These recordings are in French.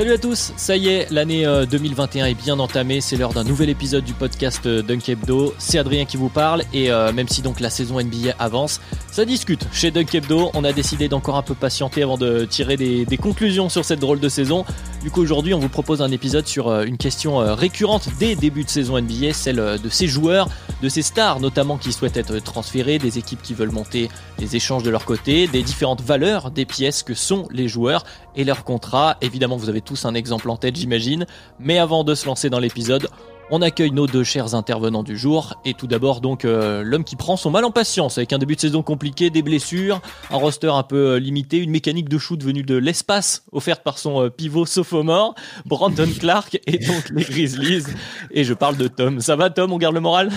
Salut à tous, ça y est, l'année euh, 2021 est bien entamée, c'est l'heure d'un nouvel épisode du podcast euh, Dunk Hebdo. C'est Adrien qui vous parle et euh, même si donc la saison NBA avance, ça discute. Chez Dunk Hebdo, on a décidé d'encore un peu patienter avant de tirer des, conclusions sur cette drôle de saison. Du coup aujourd'hui on vous propose un épisode sur euh, une question euh, récurrente dès début de saison NBA, celle euh, de ces joueurs, de ces stars notamment qui souhaitent être transférés, des équipes qui veulent monter les échanges de leur côté, des différentes valeurs des pièces que sont les joueurs et leurs contrats. Évidemment vous avez un exemple en tête j'imagine, mais avant de se lancer dans l'épisode, on accueille nos deux chers intervenants du jour. Et tout d'abord donc euh, l'homme qui prend son mal en patience avec un début de saison compliqué, des blessures, un roster un peu euh, limité, une mécanique de shoot venue de l'espace offerte par son euh, pivot sophomore, Brandon Clark et donc les Grizzlies. Et je parle de Tom. Ça va Tom, on garde le moral?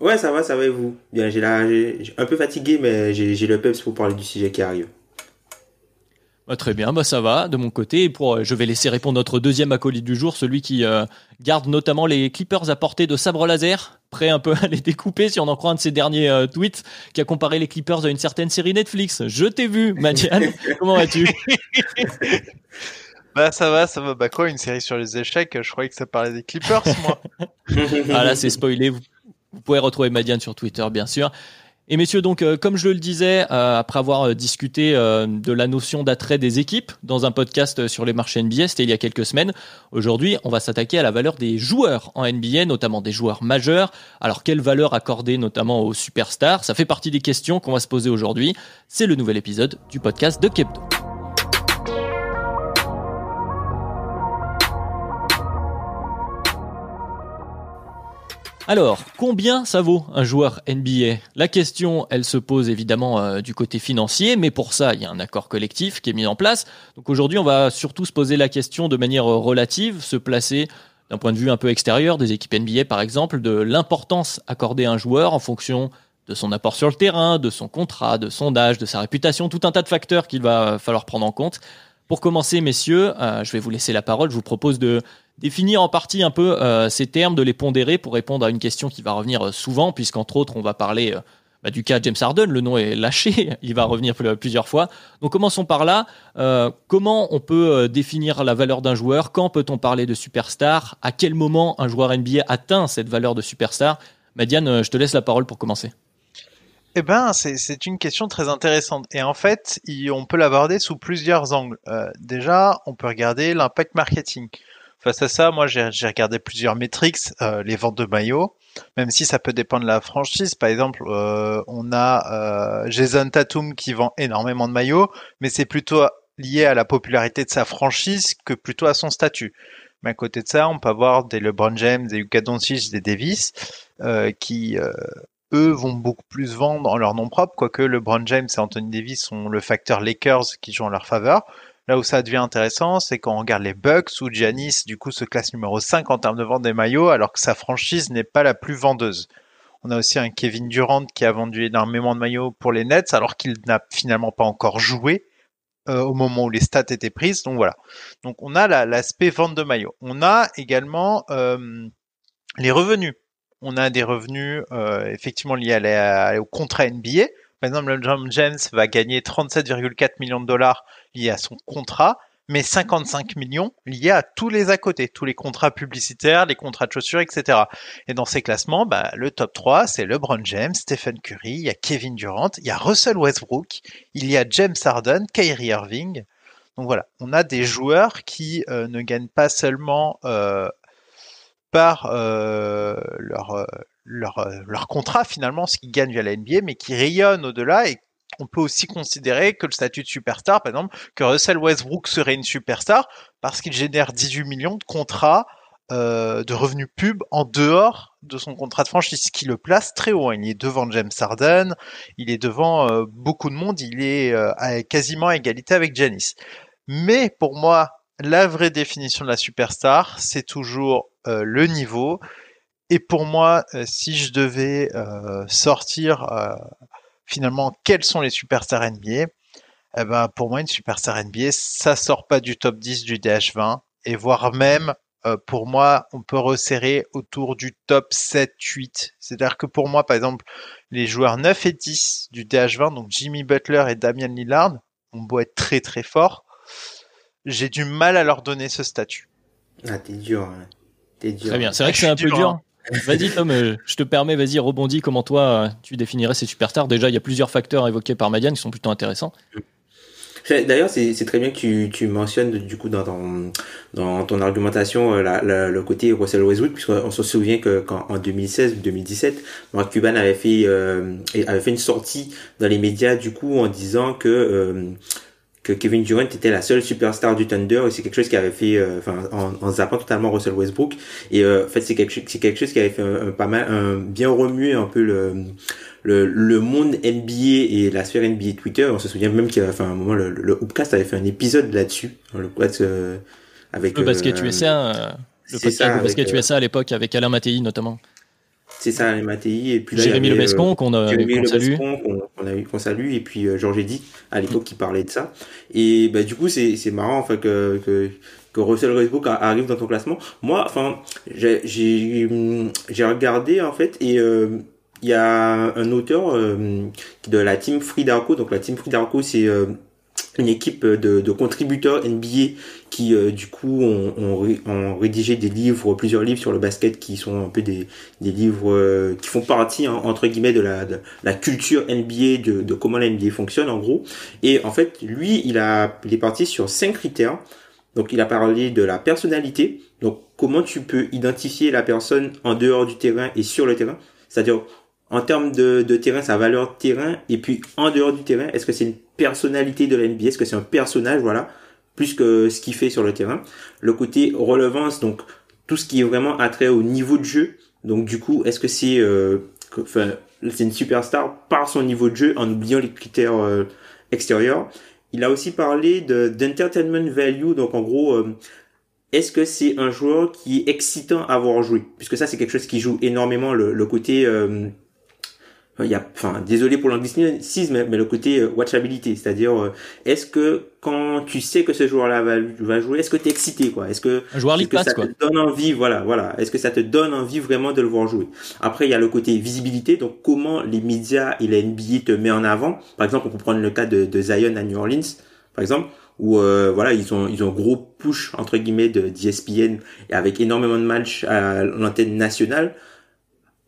Ouais, ça va, ça va. Et vous? Bien, j'ai un peu fatigué, mais j'ai j'ai le peps pour parler du sujet qui arrive. Bah, très bien, bah ça va de mon côté. Et pour, euh, je vais laisser répondre notre deuxième acolyte du jour, celui qui euh, garde notamment les clippers à portée de sabre laser, prêt un peu à les découper si on en croit un de ses derniers euh, tweets, qui a comparé les clippers à une certaine série Netflix. Je t'ai vu, Madiane. Comment vas-tu? Bah ça va, ça va. Bah quoi, une série sur les échecs Je croyais que ça parlait des Clippers, moi. Ah là, c'est spoilé. Vous, vous pouvez retrouver Madiane sur Twitter, bien sûr. Et messieurs, donc, euh, comme je le disais, euh, après avoir euh, discuté de la notion d'attrait des équipes dans un podcast sur les marchés NBA, c'était il y a quelques semaines, aujourd'hui, on va s'attaquer à la valeur des joueurs en NBA, notamment des joueurs majeurs. Alors, quelle valeur accorder notamment aux superstars? Ça fait partie des questions qu'on va se poser aujourd'hui. C'est le nouvel épisode du podcast de Kepto. Alors, combien ça vaut un joueur NBA La question, elle se pose évidemment euh, du côté financier, mais pour ça, il y a un accord collectif qui est mis en place. Donc aujourd'hui, on va surtout se poser la question de manière euh, relative, se placer d'un point de vue un peu extérieur des équipes NBA par exemple, de l'importance accordée à un joueur en fonction de son apport sur le terrain, de son contrat, de son âge, de sa réputation, tout un tas de facteurs qu'il va falloir prendre en compte. Pour commencer, messieurs, euh, je vais vous laisser la parole. Je vous propose de définir en partie un peu euh, ces termes, de les pondérer pour répondre à une question qui va revenir euh, souvent, puisqu'entre autres, on va parler euh, bah, du cas James Harden. Le nom est lâché, il va revenir pl- plusieurs fois. Donc commençons par là. Euh, comment on peut définir la valeur d'un joueur? Quand peut-on parler de superstar? À quel moment un joueur NBA atteint cette valeur de superstar? Madiane, euh, je te laisse la parole pour commencer. Eh ben, c'est une question très intéressante. Et en fait, on peut l'aborder sous plusieurs angles. Euh, déjà, on peut regarder l'impact marketing. Face à ça, moi, j'ai regardé plusieurs métriques, euh, les ventes de maillots, même si ça peut dépendre de la franchise. Par exemple, euh, on a euh, Jason Tatum qui vend énormément de maillots, mais c'est plutôt lié à la popularité de sa franchise que plutôt à son statut. Mais à côté de ça, on peut avoir des LeBron James, des Luka des Davis, qui eux vont beaucoup plus vendre en leur nom propre, quoique LeBron James et Anthony Davis sont le facteur Lakers qui joue en leur faveur. Là où ça devient intéressant, c'est quand on regarde les Bucks où Giannis du coup se classe numéro 5 en termes de vente des maillots alors que sa franchise n'est pas la plus vendeuse. On a aussi un Kevin Durant qui a vendu énormément de maillots pour les Nets alors qu'il n'a finalement pas encore joué euh, au moment où les stats étaient prises. Donc voilà. Donc on a la- l'aspect vente de maillots. On a également euh, les revenus. On a des revenus euh, effectivement liés à au contrat NBA. Par exemple, LeBron James va gagner 37,4 millions de dollars liés à son contrat, mais 55 millions liés à tous les à côté, tous les contrats publicitaires, les contrats de chaussures, etc. Et dans ces classements, bah, le top 3, c'est LeBron James, Stephen Curry, il y a Kevin Durant, il y a Russell Westbrook, il y a James Harden, Kyrie Irving. Donc voilà, on a des joueurs qui euh, ne gagnent pas seulement euh, par euh, leur, euh, leur, euh, leur contrat finalement, ce qu'ils gagnent via la NBA, mais qui rayonnent au-delà et on peut aussi considérer que le statut de superstar, par exemple, que Russell Westbrook serait une superstar parce qu'il génère 18 millions de contrats de revenus pub en dehors de son contrat de franchise, qui le place très haut. Il est devant James Harden, il est devant beaucoup de monde, il est à quasiment à égalité avec Janice. Mais pour moi, la vraie définition de la superstar, c'est toujours le niveau. Et pour moi, si je devais sortir finalement quels sont les superstars NBA, eh ben, pour moi, une superstar NBA, ça sort pas du top 10 du DH20 et voire même euh, pour moi, on peut resserrer autour du top 7, 8. C'est-à-dire que pour moi, par exemple, les joueurs 9 et 10 du DH20, donc Jimmy Butler et Damian Lillard, ont beau être très très forts, j'ai du mal à leur donner ce statut. Ah, t'es dur, hein. T'es dur. Très bien, c'est vrai que c'est un peu dur. Hein. Vas-y Tom, euh, je te permets, vas-y, rebondis. Comment toi, euh, tu définirais ces superstars? Déjà, il y a plusieurs facteurs évoqués par Madiane qui sont plutôt intéressants. D'ailleurs, c'est très bien que tu, tu mentionnes du coup dans ton, dans ton argumentation euh, la, le côté Russell Westbrook, puisqu'on se souvient que quand en 2016 ou 2017, Mark Cuban avait fait euh, avait fait une sortie dans les médias du coup en disant que euh, que Kevin Durant était la seule superstar du Thunder et c'est quelque chose qui avait fait enfin en, en, zappant totalement Russell Westbrook et en fait c'est quelque c'est quelque chose qui avait fait un, pas mal un bien remuer un peu le le, le monde NBA et la sphère NBA Twitter. On se souvient même qu'il y a enfin, un moment, le, le Hoopcast avait fait un épisode là-dessus. Le euh, avec le basket euh, USA, euh, le podcast ça, basket USA à l'époque avec Alain Mattei notamment. C'est ça, Alain Mattei et puis là, Jérémy Lebescon qu'on a qu salue, qu'on a eu qu'on salue et puis euh, Georges Eddy à l'époque qui parlait de ça. Et bah du coup c'est marrant enfin que que que Russell Westbrook arrive dans ton classement. Moi, enfin, j'ai regardé en fait et euh, il y a un auteur euh, de la team Free Darko. Donc la team Free Darko, c'est euh, une équipe de, de, contributeurs NBA qui euh, du coup ont, ont, rédigé des livres, plusieurs livres sur le basket qui sont un peu des, des livres qui font partie hein, entre guillemets de la, de la culture NBA, de, de comment la NBA fonctionne en gros. Et en fait, lui, il a il est parti sur cinq critères. Donc il a parlé de la personnalité. Donc comment tu peux identifier la personne en dehors du terrain et sur le terrain? C'est-à-dire en termes de, de, terrain, sa valeur terrain, et puis en dehors du terrain, est-ce que c'est une personnalité de la NBA, est-ce que c'est un personnage, voilà, plus que ce qu'il fait sur le terrain. Le côté relevance, donc tout ce qui est vraiment attrait au niveau de jeu. Donc du coup, est-ce que c'est, euh, c'est une superstar par son niveau de jeu en oubliant les critères euh, extérieurs? Il a aussi parlé de d'entertainment value, donc en gros. Euh, est-ce que c'est un joueur qui est excitant à avoir joué? Puisque ça, c'est quelque chose qui joue énormément le, le côté euh, il y a, enfin, désolé pour l'anglicisme, mais le côté euh, watchability, c'est-à-dire, euh, est-ce que quand tu sais que ce joueur-là va, va jouer, est-ce que tu es excité, quoi? Est-ce que, est que ça quoi. te donne envie, voilà, voilà. Est-ce que ça te donne envie vraiment de le voir jouer? Après, il y a le côté visibilité, donc comment les médias et la NBA te met en avant? Par exemple, on peut prendre le cas de, de Zion à New Orleans, par exemple, où euh, voilà, ils ont ils ont gros push entre guillemets de d'ESPN et avec énormément de matchs à l'antenne nationale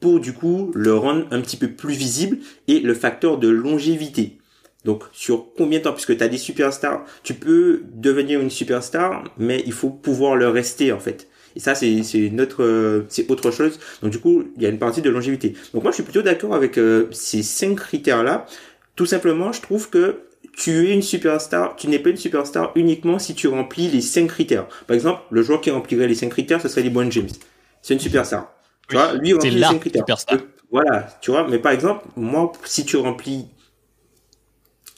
pour du coup le rendre un petit peu plus visible et le facteur de longévité. Donc sur combien de temps, puisque tu as des superstars, tu peux devenir une superstar, mais il faut pouvoir le rester en fait. Et ça c'est c'est autre c'est autre chose. Donc du coup il y a une partie de longévité. Donc moi je suis plutôt d'accord avec euh, ces cinq critères là. Tout simplement je trouve que tu es une superstar, tu n'es pas une superstar uniquement si tu remplis les cinq critères. Par exemple, le joueur qui remplirait les cinq critères, ce serait LeBron James. C'est une superstar. Tu vois, lui, c'est là superstar. Voilà, tu vois, mais par exemple, moi, si tu remplis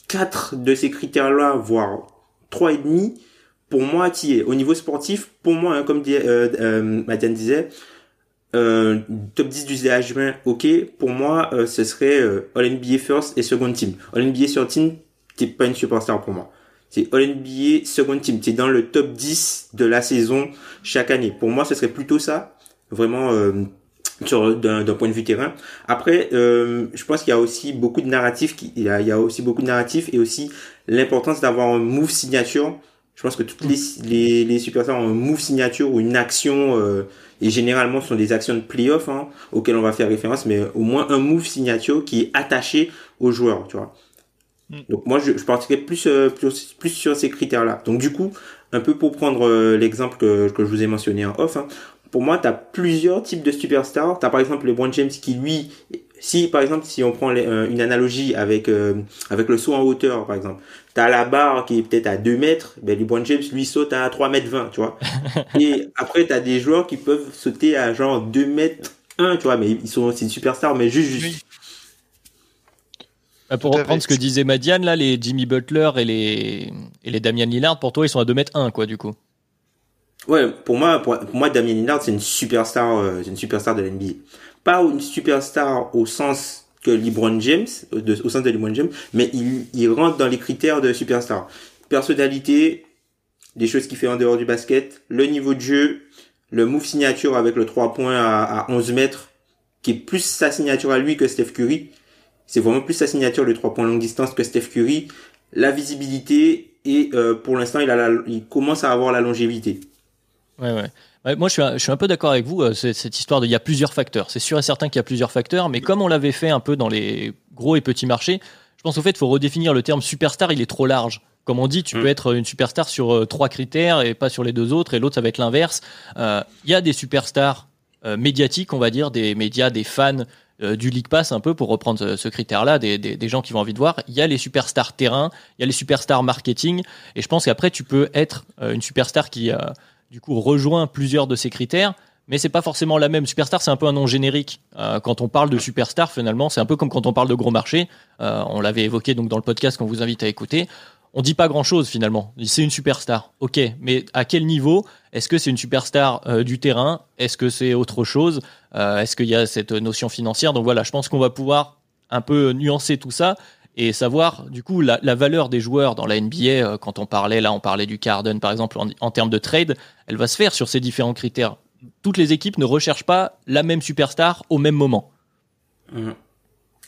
quatre de ces critères-là, voire trois et demi, pour moi, tu es. Au niveau sportif, pour moi, hein, comme dit, euh, euh, disait, euh, top 10 du DH20, ok. Pour moi, euh, ce serait euh, All NBA First et Second Team. All NBA Second Team, t'es pas une superstar pour moi. C'est All NBA Second Team. T'es dans le top 10 de la saison chaque année. Pour moi, ce serait plutôt ça. Vraiment, euh, d'un point de vue terrain. Après, euh, je pense qu'il y a aussi beaucoup de narratifs. Il y a, il y a aussi beaucoup de narratifs et aussi l'importance d'avoir un move signature. Je pense que toutes les les, les superstars ont un move signature ou une action euh, et généralement ce sont des actions de playoff hein, auxquelles on va faire référence, mais au moins un move signature qui est attaché au joueur, tu vois. Mm. Donc moi je, je partirais plus, euh, plus plus sur ces critères-là. Donc du coup, un peu pour prendre euh, l'exemple que, que je vous ai mentionné en off, hein, pour moi, tu as plusieurs types de superstars. Tu as par exemple LeBron James qui, lui, si par exemple si on prend euh, une analogie avec euh, avec le saut en hauteur par exemple. T'as la barre qui est peut-être à 2 mètres ben LeBron James lui saute à 3 mètres 20 tu vois. Et après t'as des joueurs qui peuvent sauter à genre 2 mètres 1 tu vois mais ils sont c'est une superstar mais juste juste. Bah, pour reprendre ce que disait Madiane là les Jimmy Butler et les et les Damian Lillard pour toi ils sont à 2 mètres 1 quoi du coup ouais pour moi pour, moi Damian Lillard c'est une superstar euh, c'est une superstar de l'NBA pas une superstar au sens que LeBron James, au sens de LeBron James, mais il, il rentre dans les critères de superstar. Personnalité, des choses qu'il fait en dehors du basket, le niveau de jeu, le move signature avec le 3 points à, à 11 mètres, qui est plus sa signature à lui que Steph Curry. C'est vraiment plus sa signature le 3 points longue distance que Steph Curry. La visibilité et euh, pour l'instant il, a il commence à avoir la longévité. Ouais, ouais moi, je suis, un, je suis un peu d'accord avec vous. Euh, cette histoire de, il y a plusieurs facteurs. C'est sûr et certain qu'il y a plusieurs facteurs, mais comme on l'avait fait un peu dans les gros et petits marchés, je pense au fait, il faut redéfinir le terme superstar. Il est trop large. Comme on dit, tu mm. peux être une superstar sur euh, trois critères et pas sur les deux autres, et l'autre ça va être l'inverse. Euh, il y a des superstars médiatiques, on va dire, des médias, des fans du League Pass un peu pour reprendre ce, critère-là, des, des, des, gens qui vont envie de voir. Il y a les superstars terrain, il y a les superstars marketing, et je pense qu'après tu peux être une superstar qui du coup rejoint plusieurs de ces critères, mais c'est pas forcément la même. Superstar, c'est un peu un nom générique. Euh, quand on parle de superstar, finalement, c'est un peu comme quand on parle de gros marché. Euh, on l'avait évoqué donc dans le podcast qu'on vous invite à écouter. On dit pas grand chose finalement. C'est une superstar, ok, mais à quel niveau? Est-ce que c'est une superstar euh, du terrain? Est-ce que c'est autre chose? Est-ce qu'il y a cette notion financière? Donc voilà, je pense qu'on va pouvoir un peu nuancer tout ça et savoir du coup la, valeur des joueurs dans la NBA euh, quand on parlait là on parlait du Carden par exemple en, termes de trade elle va se faire sur ces différents critères. Toutes les équipes ne recherchent pas la même superstar au même moment. Mmh.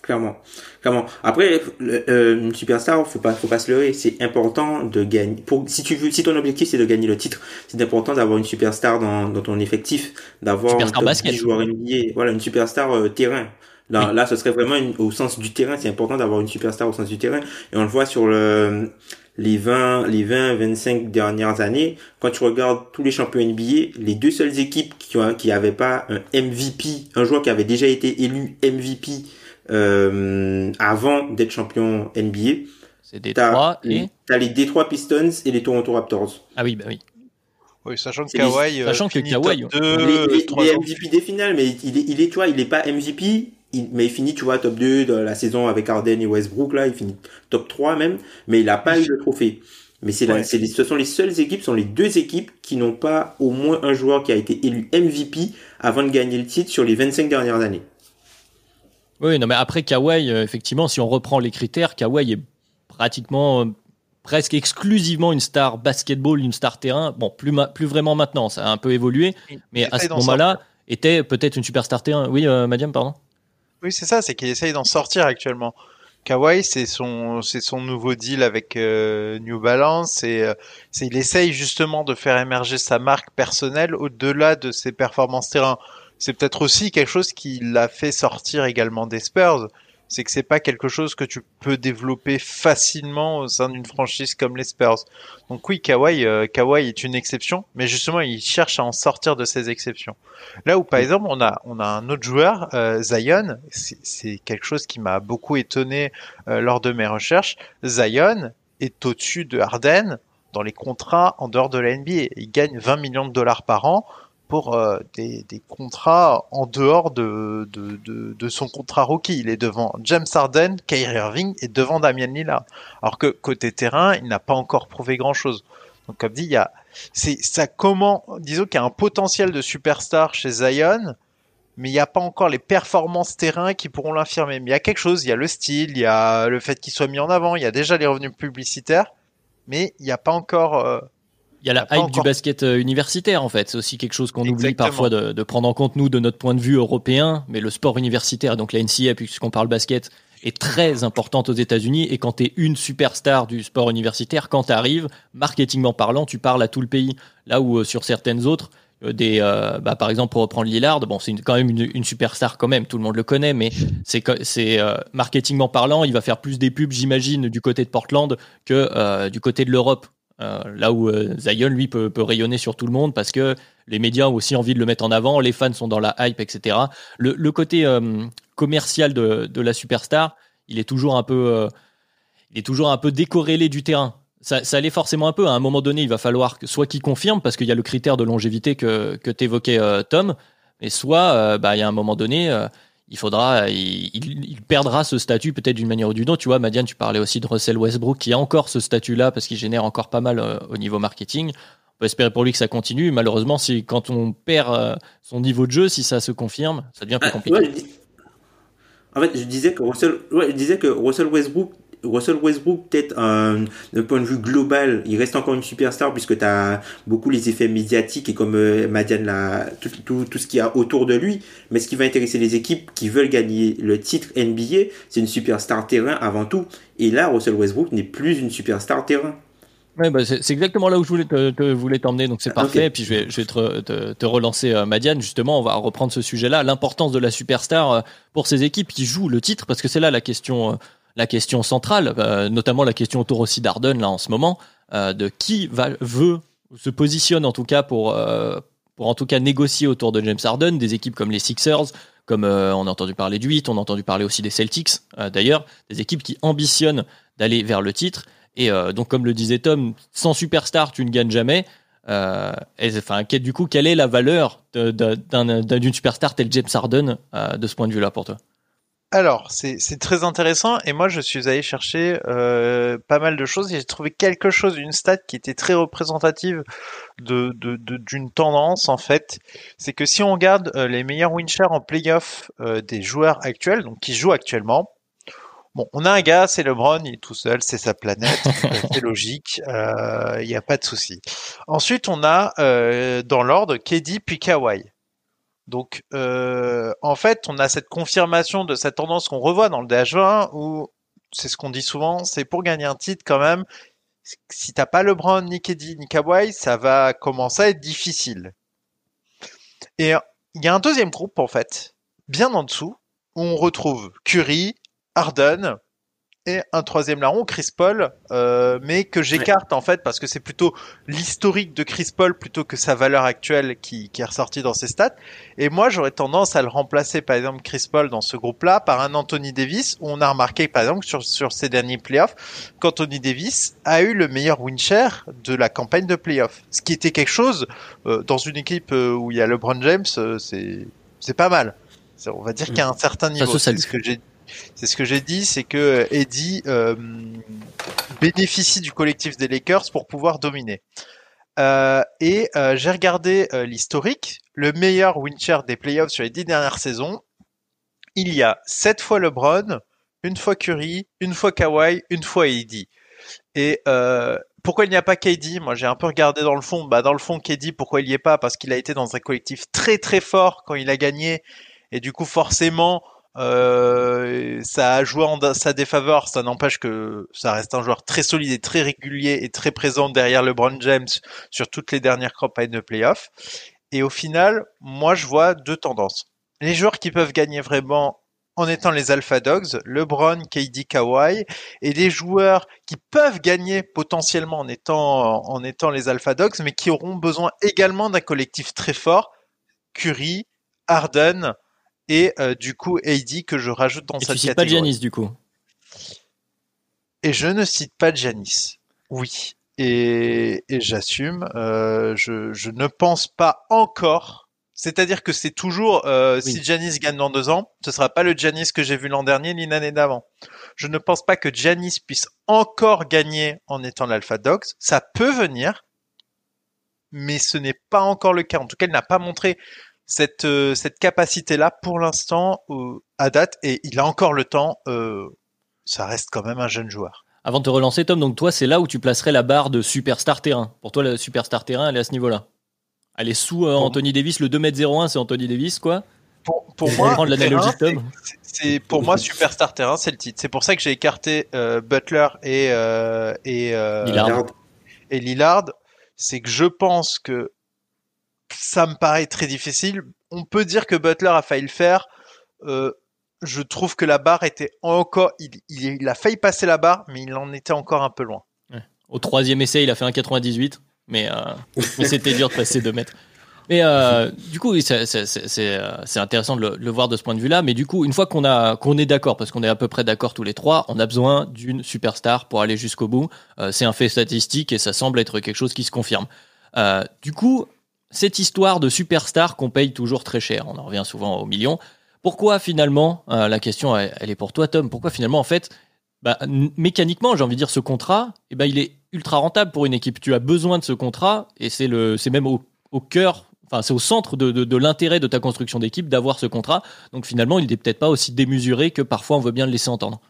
clairement. Clairement. Après euh, une superstar faut pas faut pas se leurrer. C'est important de gagner. Pour si tu veux si ton objectif c'est de gagner le titre c'est important d'avoir une superstar dans, dans ton effectif d'avoir un basket. joueur NBA voilà une superstar euh, terrain Là, là, ce serait vraiment au sens du terrain. C'est important d'avoir une superstar au sens du terrain. Et on le voit sur le, les 20, les 20, 25 dernières années. Quand tu regardes tous les champions NBA, les deux seules équipes qui ont, qui avaient pas un MVP, un joueur qui avait déjà été élu MVP, euh, avant d'être champion NBA. C'est Détroit et? T'as les Detroit Pistons et les Toronto Raptors. Ah oui, bah oui. Oui, sachant que Kawhi, euh, sachant que Kawhi, il est MVP des finales, mais il est, il est, tu vois, il est pas MVP, mais il finit, tu vois, top 2 de la saison avec Harden et Westbrook, là, il finit top 3 même, mais il a pas eu le trophée. Mais c'est ouais. ce sont les seules équipes, ce sont les deux équipes qui n'ont pas au moins un joueur qui a été élu MVP avant de gagner le titre sur les 25 dernières années. Oui, non, mais après Kawhi, euh, effectivement, si on reprend les critères, Kawhi est pratiquement, euh, presque exclusivement une star basketball, une star terrain. Bon, plus, plus vraiment maintenant, ça a un peu évolué, mais à ce moment-là, était peut-être une superstar terrain. Oui, euh, Madiam, pardon oui, c'est ça, c'est qu'il essaye d'en sortir actuellement. Kawhi, c'est son, c'est son nouveau deal avec euh, New Balance et euh, c'est, il essaye justement de faire émerger sa marque personnelle au-delà de ses performances terrain. C'est peut-être aussi quelque chose qui l'a fait sortir également des Spurs c'est que c'est pas quelque chose que tu peux développer facilement au sein d'une franchise comme les Spurs. Donc oui, Kawhi, euh, Kawhi est une exception, mais justement il cherche à en sortir de ces exceptions. Là où par exemple on a on a un autre joueur, euh, Zion, c'est quelque chose qui m'a beaucoup étonné euh, lors de mes recherches. Zion est au-dessus de Harden dans les contrats en dehors de la NBA. Il gagne 20 millions de dollars par an pour euh, des, des, contrats en dehors de, de, de, de, son contrat rookie. Il est devant James Harden, Kyrie Irving et devant Damien Lillard. Alors que côté terrain, il n'a pas encore prouvé grand-chose. Donc comme dit, il y a, c'est ça comment, disons qu'il y a un potentiel de superstar chez Zion, mais il n'y a pas encore les performances terrain qui pourront l'infirmer. Mais il y a quelque chose, il y a le style, il y a le fait qu'il soit mis en avant, il y a déjà les revenus publicitaires, mais il n'y a pas encore euh, il y a la hype du basket euh, universitaire en fait. C'est aussi quelque chose qu'on oublie parfois de, de, prendre en compte nous de notre point de vue européen. Mais le sport universitaire, donc la NCA puisqu'on parle basket, est très importante aux États-Unis. Et quand tu es une superstar du sport universitaire, quand tu arrives, marketingment parlant, tu parles à tout le pays. Là où euh, sur certaines autres, euh, des, bah, par exemple pour reprendre Lillard, bon c'est quand même une, une, superstar quand même, tout le monde le connaît, mais c'est c'est marketingment parlant, il va faire plus des pubs, j'imagine, du côté de Portland que du côté de l'Europe euh, là où euh, Zion, lui, peut, peut, rayonner sur tout le monde parce que les médias ont aussi envie de le mettre en avant, les fans sont dans la hype, etc. Le, le côté euh, commercial de, de, la superstar, il est toujours un peu, euh, il est toujours un peu décorrélé du terrain. Ça, ça allait forcément un peu. À un moment donné, il va falloir que soit qu'il confirme, parce qu'il y a le critère de longévité que, que t'évoquais euh, Tom, et soit, bah, il y a un moment donné il faudra, il, il, perdra ce statut peut-être d'une manière ou d'une autre. Tu vois, Madiane, tu parlais aussi de Russell Westbrook qui a encore ce statut-là parce qu'il génère encore pas mal euh, au niveau marketing. On peut espérer pour lui que ça continue. Malheureusement, si quand on perd euh, son niveau de jeu, si ça se confirme, ça devient plus ah, compliqué. en fait, je disais que Russell, ouais, je disais que Russell Westbrook Russell Westbrook, peut-être d'un point de vue global, il reste encore une superstar puisque tu as beaucoup les effets médiatiques et comme euh, Madiane l'a, tout, tout, tout, ce qu'il y a autour de lui. Mais ce qui va intéresser les équipes qui veulent gagner le titre NBA, c'est une superstar terrain avant tout. Et là, Russell Westbrook n'est plus une superstar terrain. Ouais, bah c'est exactement là où je voulais te, voulais t'emmener, donc c'est parfait. Et puis je vais, je vais te, te, te relancer, euh, Madiane. Justement, on va reprendre ce sujet-là, l'importance de la superstar euh, pour ces équipes qui jouent le titre, parce que c'est là la question. Euh, la question centrale, euh, notamment la question autour aussi d'Arden là en ce moment, euh, de qui va, veut, se positionne en tout cas pour, euh, pour en tout cas négocier autour de James Harden, des équipes comme les Sixers, comme on a entendu parler du 8, on a entendu parler aussi des Celtics d'ailleurs, des équipes qui ambitionnent d'aller vers le titre. Et donc comme le disait Tom, sans superstar tu ne gagnes jamais. et, enfin, du coup, quelle est la valeur d'une superstar telle James Harden de ce point de vue-là pour toi? Alors, c'est très intéressant et moi je suis allé chercher euh, pas mal de choses et j'ai trouvé quelque chose, une stat qui était très représentative de d'une de, tendance en fait. C'est que si on regarde euh, les meilleurs win en playoff euh, des joueurs actuels, donc qui jouent actuellement, bon, on a un gars, c'est LeBron, il est tout seul, c'est sa planète, c'est logique, il n'y a pas de souci. Ensuite, on a dans l'ordre KD puis Kawhi. Donc, euh, en fait, on a cette confirmation de cette tendance qu'on revoit dans le DH20 où c'est ce qu'on dit souvent, c'est pour gagner un titre quand même. Si t'as pas LeBron, ni KD, ni Kawhi, ça va commencer à être difficile. Et il y a un deuxième groupe en fait, bien en dessous, où on retrouve Curry, Harden, et un troisième larron, Chris Paul, euh, mais que j'écarte en fait parce que c'est plutôt l'historique de Chris Paul plutôt que sa valeur actuelle qui, qui est ressortie dans ses stats. Et moi, j'aurais tendance à le remplacer, par exemple, Chris Paul dans ce groupe-là par un Anthony Davis où on a remarqué, par exemple, sur, sur ces derniers playoffs, qu'Anthony Davis a eu le meilleur win share de la campagne de playoffs. Ce qui était quelque chose euh, dans une équipe euh, où il y a LeBron James, c'est c'est pas mal. On va dire qu'il y a un certain niveau. C'est ce que j'ai c'est ce que j'ai dit, c'est que Eddie euh, bénéficie du collectif des Lakers pour pouvoir dominer. Euh, et euh, j'ai regardé l'historique, le meilleur win share des playoffs sur les dix dernières saisons. Il y a sept fois LeBron, une fois Curry, une fois Kawhi, une fois Eddie. Et pourquoi il n'y a pas KD Moi, j'ai un peu regardé dans le fond. Bah, dans le fond, KD, pourquoi il n'y est pas? Parce qu'il a été dans un collectif très très fort quand il a gagné. Et du coup, forcément, euh, ça a joué en sa défaveur, ça n'empêche que ça reste un joueur très solide et très régulier et très présent derrière LeBron James sur toutes les dernières campagnes de playoffs. Et au final, moi je vois deux tendances. Les joueurs qui peuvent gagner vraiment en étant les Alpha Dogs, LeBron, KD, Kawhi, et les joueurs qui peuvent gagner potentiellement en étant, en étant les Alpha Dogs, mais qui auront besoin également d'un collectif très fort, Curry, Harden, et euh, du coup AD que je rajoute dans et cette tu cites pas Giannis du coup. Et je ne cite pas Giannis. Oui. Et, et j'assume. Euh, je, je, ne pense pas encore. C'est-à-dire que c'est toujours euh, si Giannis gagne dans deux ans, ce sera pas le Giannis que j'ai vu l'an dernier ni l'année d'avant. Je ne pense pas que Giannis puisse encore gagner en étant l'Alpha Dogs. Ça peut venir, mais ce n'est pas encore le cas. En tout cas, il n'a pas montré cette, euh, cette capacité-là pour l'instant euh, à date, et il a encore le temps, euh, ça reste quand même un jeune joueur. Avant de te relancer, Tom, donc toi, c'est là où tu placerais la barre de superstar terrain. Pour toi, la superstar terrain, elle est à ce niveau-là. Elle est sous Anthony Davis, le 2m01, c'est Anthony Davis, quoi. Pour, pour moi, c'est pour moi superstar terrain, c'est le titre. C'est pour ça que j'ai écarté Butler et et Lillard. et Lillard. C'est que je pense que ça me paraît très difficile. On peut dire que Butler a failli le faire. Euh, je trouve que la barre était encore. Il, a failli passer la barre, mais il en était encore un peu loin. Au troisième essai, il a fait un 98, mais, euh, mais c'était dur de passer 2 mètres. Mais euh, du coup, oui, c'est intéressant de le, de le voir de ce point de vue-là. Mais du coup, une fois qu'on a qu'on est d'accord, parce qu'on est à peu près d'accord tous les trois, on a besoin d'une superstar pour aller jusqu'au bout. Euh, c'est un fait statistique et ça semble être quelque chose qui se confirme. Euh, du coup, cette histoire de superstar qu'on paye toujours très cher, on en revient souvent aux millions. Pourquoi finalement, euh, la question elle, est pour toi Tom, pourquoi finalement en fait, bah, mécaniquement j'ai envie de dire ce contrat, eh ben, il est ultra rentable pour une équipe. Tu as besoin de ce contrat et c'est même au, au cœur, enfin c'est au centre de, de, de l'intérêt de ta construction d'équipe d'avoir ce contrat. Donc finalement il n'est peut-être pas aussi démesuré que parfois on veut bien le laisser entendre.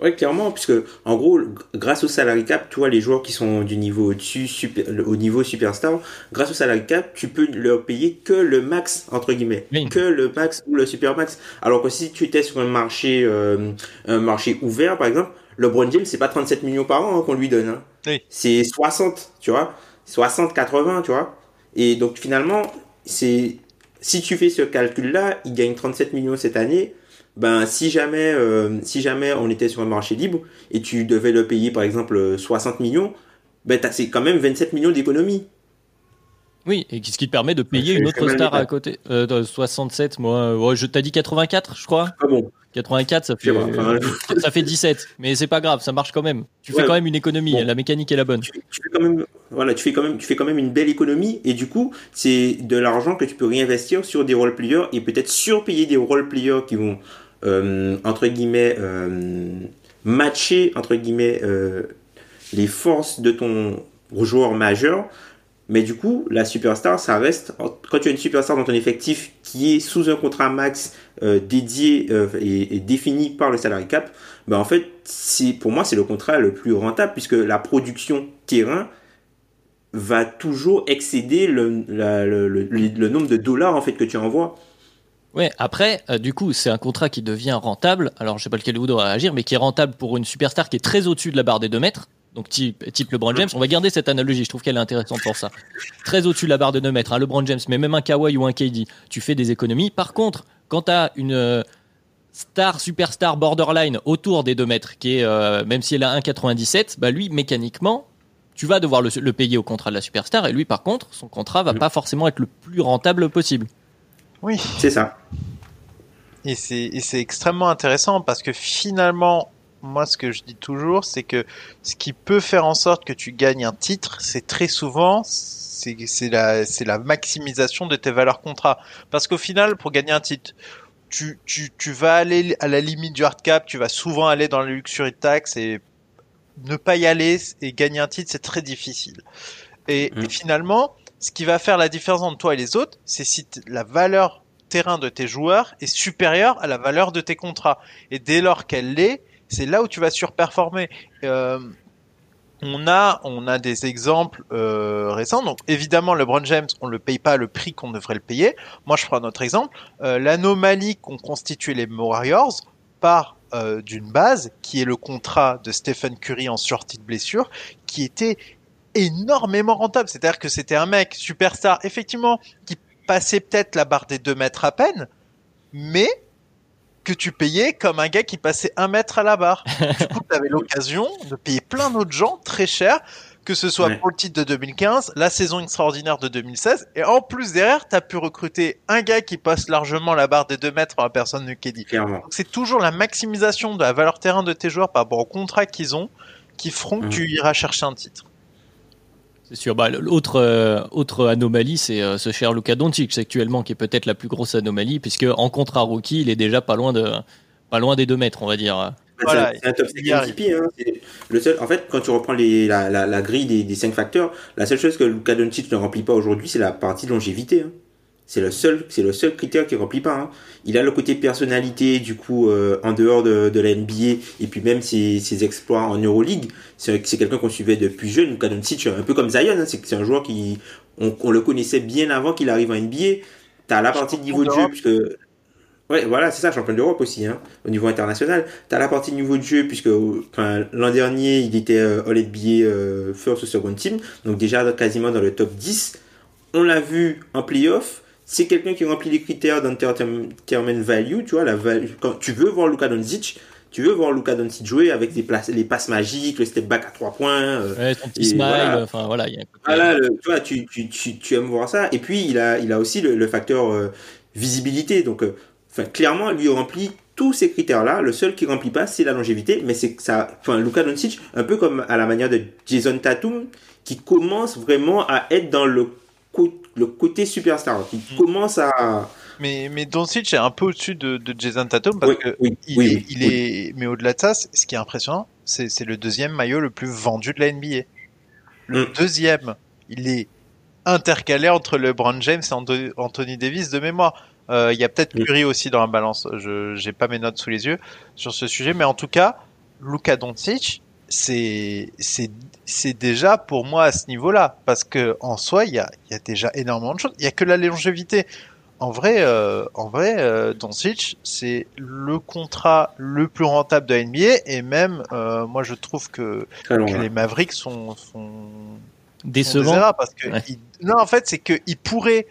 Ouais, clairement, puisque en gros, grâce au salary cap, tu vois, les joueurs qui sont du niveau au-dessus, super, au niveau superstar, grâce au salary cap, tu peux leur payer que le max, entre guillemets. Oui. Que le max ou le super max. Alors que si tu étais sur un marché, euh, un marché ouvert, par exemple, LeBron James, c'est pas 37 millions par an hein, qu'on lui donne. Hein. Oui. C'est 60, tu vois. 60, 80, tu vois. Et donc finalement, c'est, si tu fais ce calcul-là, il gagne 37 millions cette année ben si jamais euh, si jamais on était sur un marché libre et tu devais le payer par exemple euh, 60 millions ben t'as- c'est quand même 27 millions d'économies Oui, et ce qui te permet de payer une autre star à côté. Euh, de 67, moi, euh, je t'as dit 84, je crois. ah bon 84, ça je sais fait, ça fait 17, mais c'est pas grave, ça marche quand même. Tu fais quand même une économie, Bon. la mécanique est la bonne. tu, fais- tu fais quand même voilà tu fais quand même tu fais quand même une belle économie et du coup c'est de l'argent que tu peux réinvestir sur des role players et peut-être surpayer des role players qui vont euh, entre guillemets euh, matcher entre guillemets euh, les forces de ton joueur majeur mais du coup la superstar ça reste quand tu as une superstar dans ton effectif qui est sous un contrat max euh, dédié euh, et, défini par le salary cap ben en fait pour moi c'est le contrat le plus rentable puisque la production terrain va toujours excéder le, nombre de dollars en fait que tu envoies. Ouais, après, euh, du coup, c'est un contrat qui devient rentable. Alors, je sais pas lequel vous doit réagir, mais qui est rentable pour une superstar qui est très au-dessus de la barre des 2 mètres. Donc, type, type LeBron James. On va garder cette analogie, je trouve qu'elle est intéressante pour ça. Très au-dessus de la barre de 2 mètres, un LeBron James, mais même un Kawhi ou un KD, tu fais des économies. Par contre, quand tu as une euh, star, superstar borderline autour des 2 mètres, qui est, euh, même si elle a 1,97, bah lui, mécaniquement, tu vas devoir le, le payer au contrat de la superstar, et lui, par contre, son contrat va pas forcément être le plus rentable possible. Oui. C'est ça. Et c'est extrêmement intéressant parce que finalement, moi, ce que je dis toujours, c'est que ce qui peut faire en sorte que tu gagnes un titre, c'est très souvent c'est la la maximisation de tes valeurs contrats. Parce qu'au final, pour gagner un titre, tu tu tu vas aller à la limite du hard cap, tu vas souvent aller dans le luxury tax et ne pas y aller et gagner un titre, c'est très difficile. Et, et finalement, ce qui va faire la différence entre toi et les autres, c'est si la valeur terrain de tes joueurs est supérieure à la valeur de tes contrats. Et dès lors qu'elle l'est, c'est là où tu vas surperformer. Euh, on a, on a des exemples euh, récents. Donc évidemment, LeBron James, on le paye pas le prix qu'on devrait le payer. Moi, je prends un autre exemple. Euh, L'anomalie qu'ont constitué les Warriors part euh, d'une base qui est le contrat de Stephen Curry en sortie de blessure, qui était énormément rentable. C'est-à-dire que c'était un mec superstar, effectivement, qui passait peut-être la barre des deux mètres à peine, mais que tu payais comme un gars qui passait un mètre à la barre. du coup, tu avais l'occasion de payer plein d'autres gens très cher, que ce soit Ouais. pour le titre de 2015, la saison extraordinaire de 2016, et en plus derrière, tu as pu recruter un gars qui passe largement la barre des deux mètres par la personne de Keddy. C'est toujours la maximisation de la valeur terrain de tes joueurs par rapport au contrat qu'ils ont qui feront que Mhm. tu iras chercher un titre. C'est sûr. Bah, l'autre euh, autre anomalie, c'est euh, ce cher Luka Doncic actuellement, qui est peut-être la plus grosse anomalie, puisque en contrat rookie, il est déjà pas loin de pas loin des deux mètres, on va dire. Voilà, c'est un top il y arrive. 5 MVP. Hein. Le seul, en fait, quand tu reprends les, la, la, la grille des, des 5 facteurs, la seule chose que Luka Doncic ne remplit pas aujourd'hui, c'est la partie de longévité. hein. C'est le seul, c'est le seul critère qu'il remplit pas. hein. Il a le côté personnalité, du coup, euh, en dehors de, de la NBA, et puis même ses, ses exploits en Euroleague. C'est c'est quelqu'un qu'on suivait depuis jeune. Doncic, un peu comme Zion, hein. c'est c'est un joueur qui, on, on le connaissait bien avant qu'il arrive en NBA. T'as la partie de niveau de jeu, puisque Ouais, voilà, c'est ça, champion d'Europe aussi, hein, au niveau international. T'as la partie niveau de jeu, puisque enfin, l'an dernier, il était euh, All NBA euh, first ou second team, donc déjà quasiment dans le top 10. On l'a vu en playoff, c'est quelqu'un qui remplit les critères d'entertainment value, tu vois, la value, quand tu veux voir Luka Doncic, tu veux voir Luka Doncic jouer avec des places, les passes magiques, le step back à trois points. Euh, ouais, ton petit smile, voilà. enfin voilà. Y a voilà le, tu vois, tu, tu, tu, tu, aimes voir ça. Et puis il a, il a aussi le, le facteur euh, visibilité. Donc, euh, enfin, clairement, lui remplit tous ces critères-là. Le seul qui remplit pas, c'est la longévité. Mais c'est ça, enfin, Luka Doncic, un peu comme à la manière de Jason Tatum, qui commence vraiment à être dans le, le côté superstar, qui mm. commence à mais, mais Doncic est un peu au-dessus de, de Jason Tatum parce que il, est, il est, mais au-delà de ça, ce qui est impressionnant, c'est le deuxième maillot le plus vendu de la NBA. Le mm. deuxième, il est intercalé entre LeBron James et Anthony Davis de mémoire. Euh, il y a peut-être mm. Curry aussi dans la balance. Je j'ai pas mes notes sous les yeux sur ce sujet, mais en tout cas, Luka Doncic, c'est c'est c'est déjà pour moi à ce niveau-là parce que en soi, il y a il y a déjà énormément de choses. Il y a que la longévité. En vrai, euh, en vrai, euh, Doncic, c'est le contrat le plus rentable de la NBA et même, euh, moi, je trouve que, les Mavericks sont, sont décevants. parce que non, en fait, c'est que il pourrait,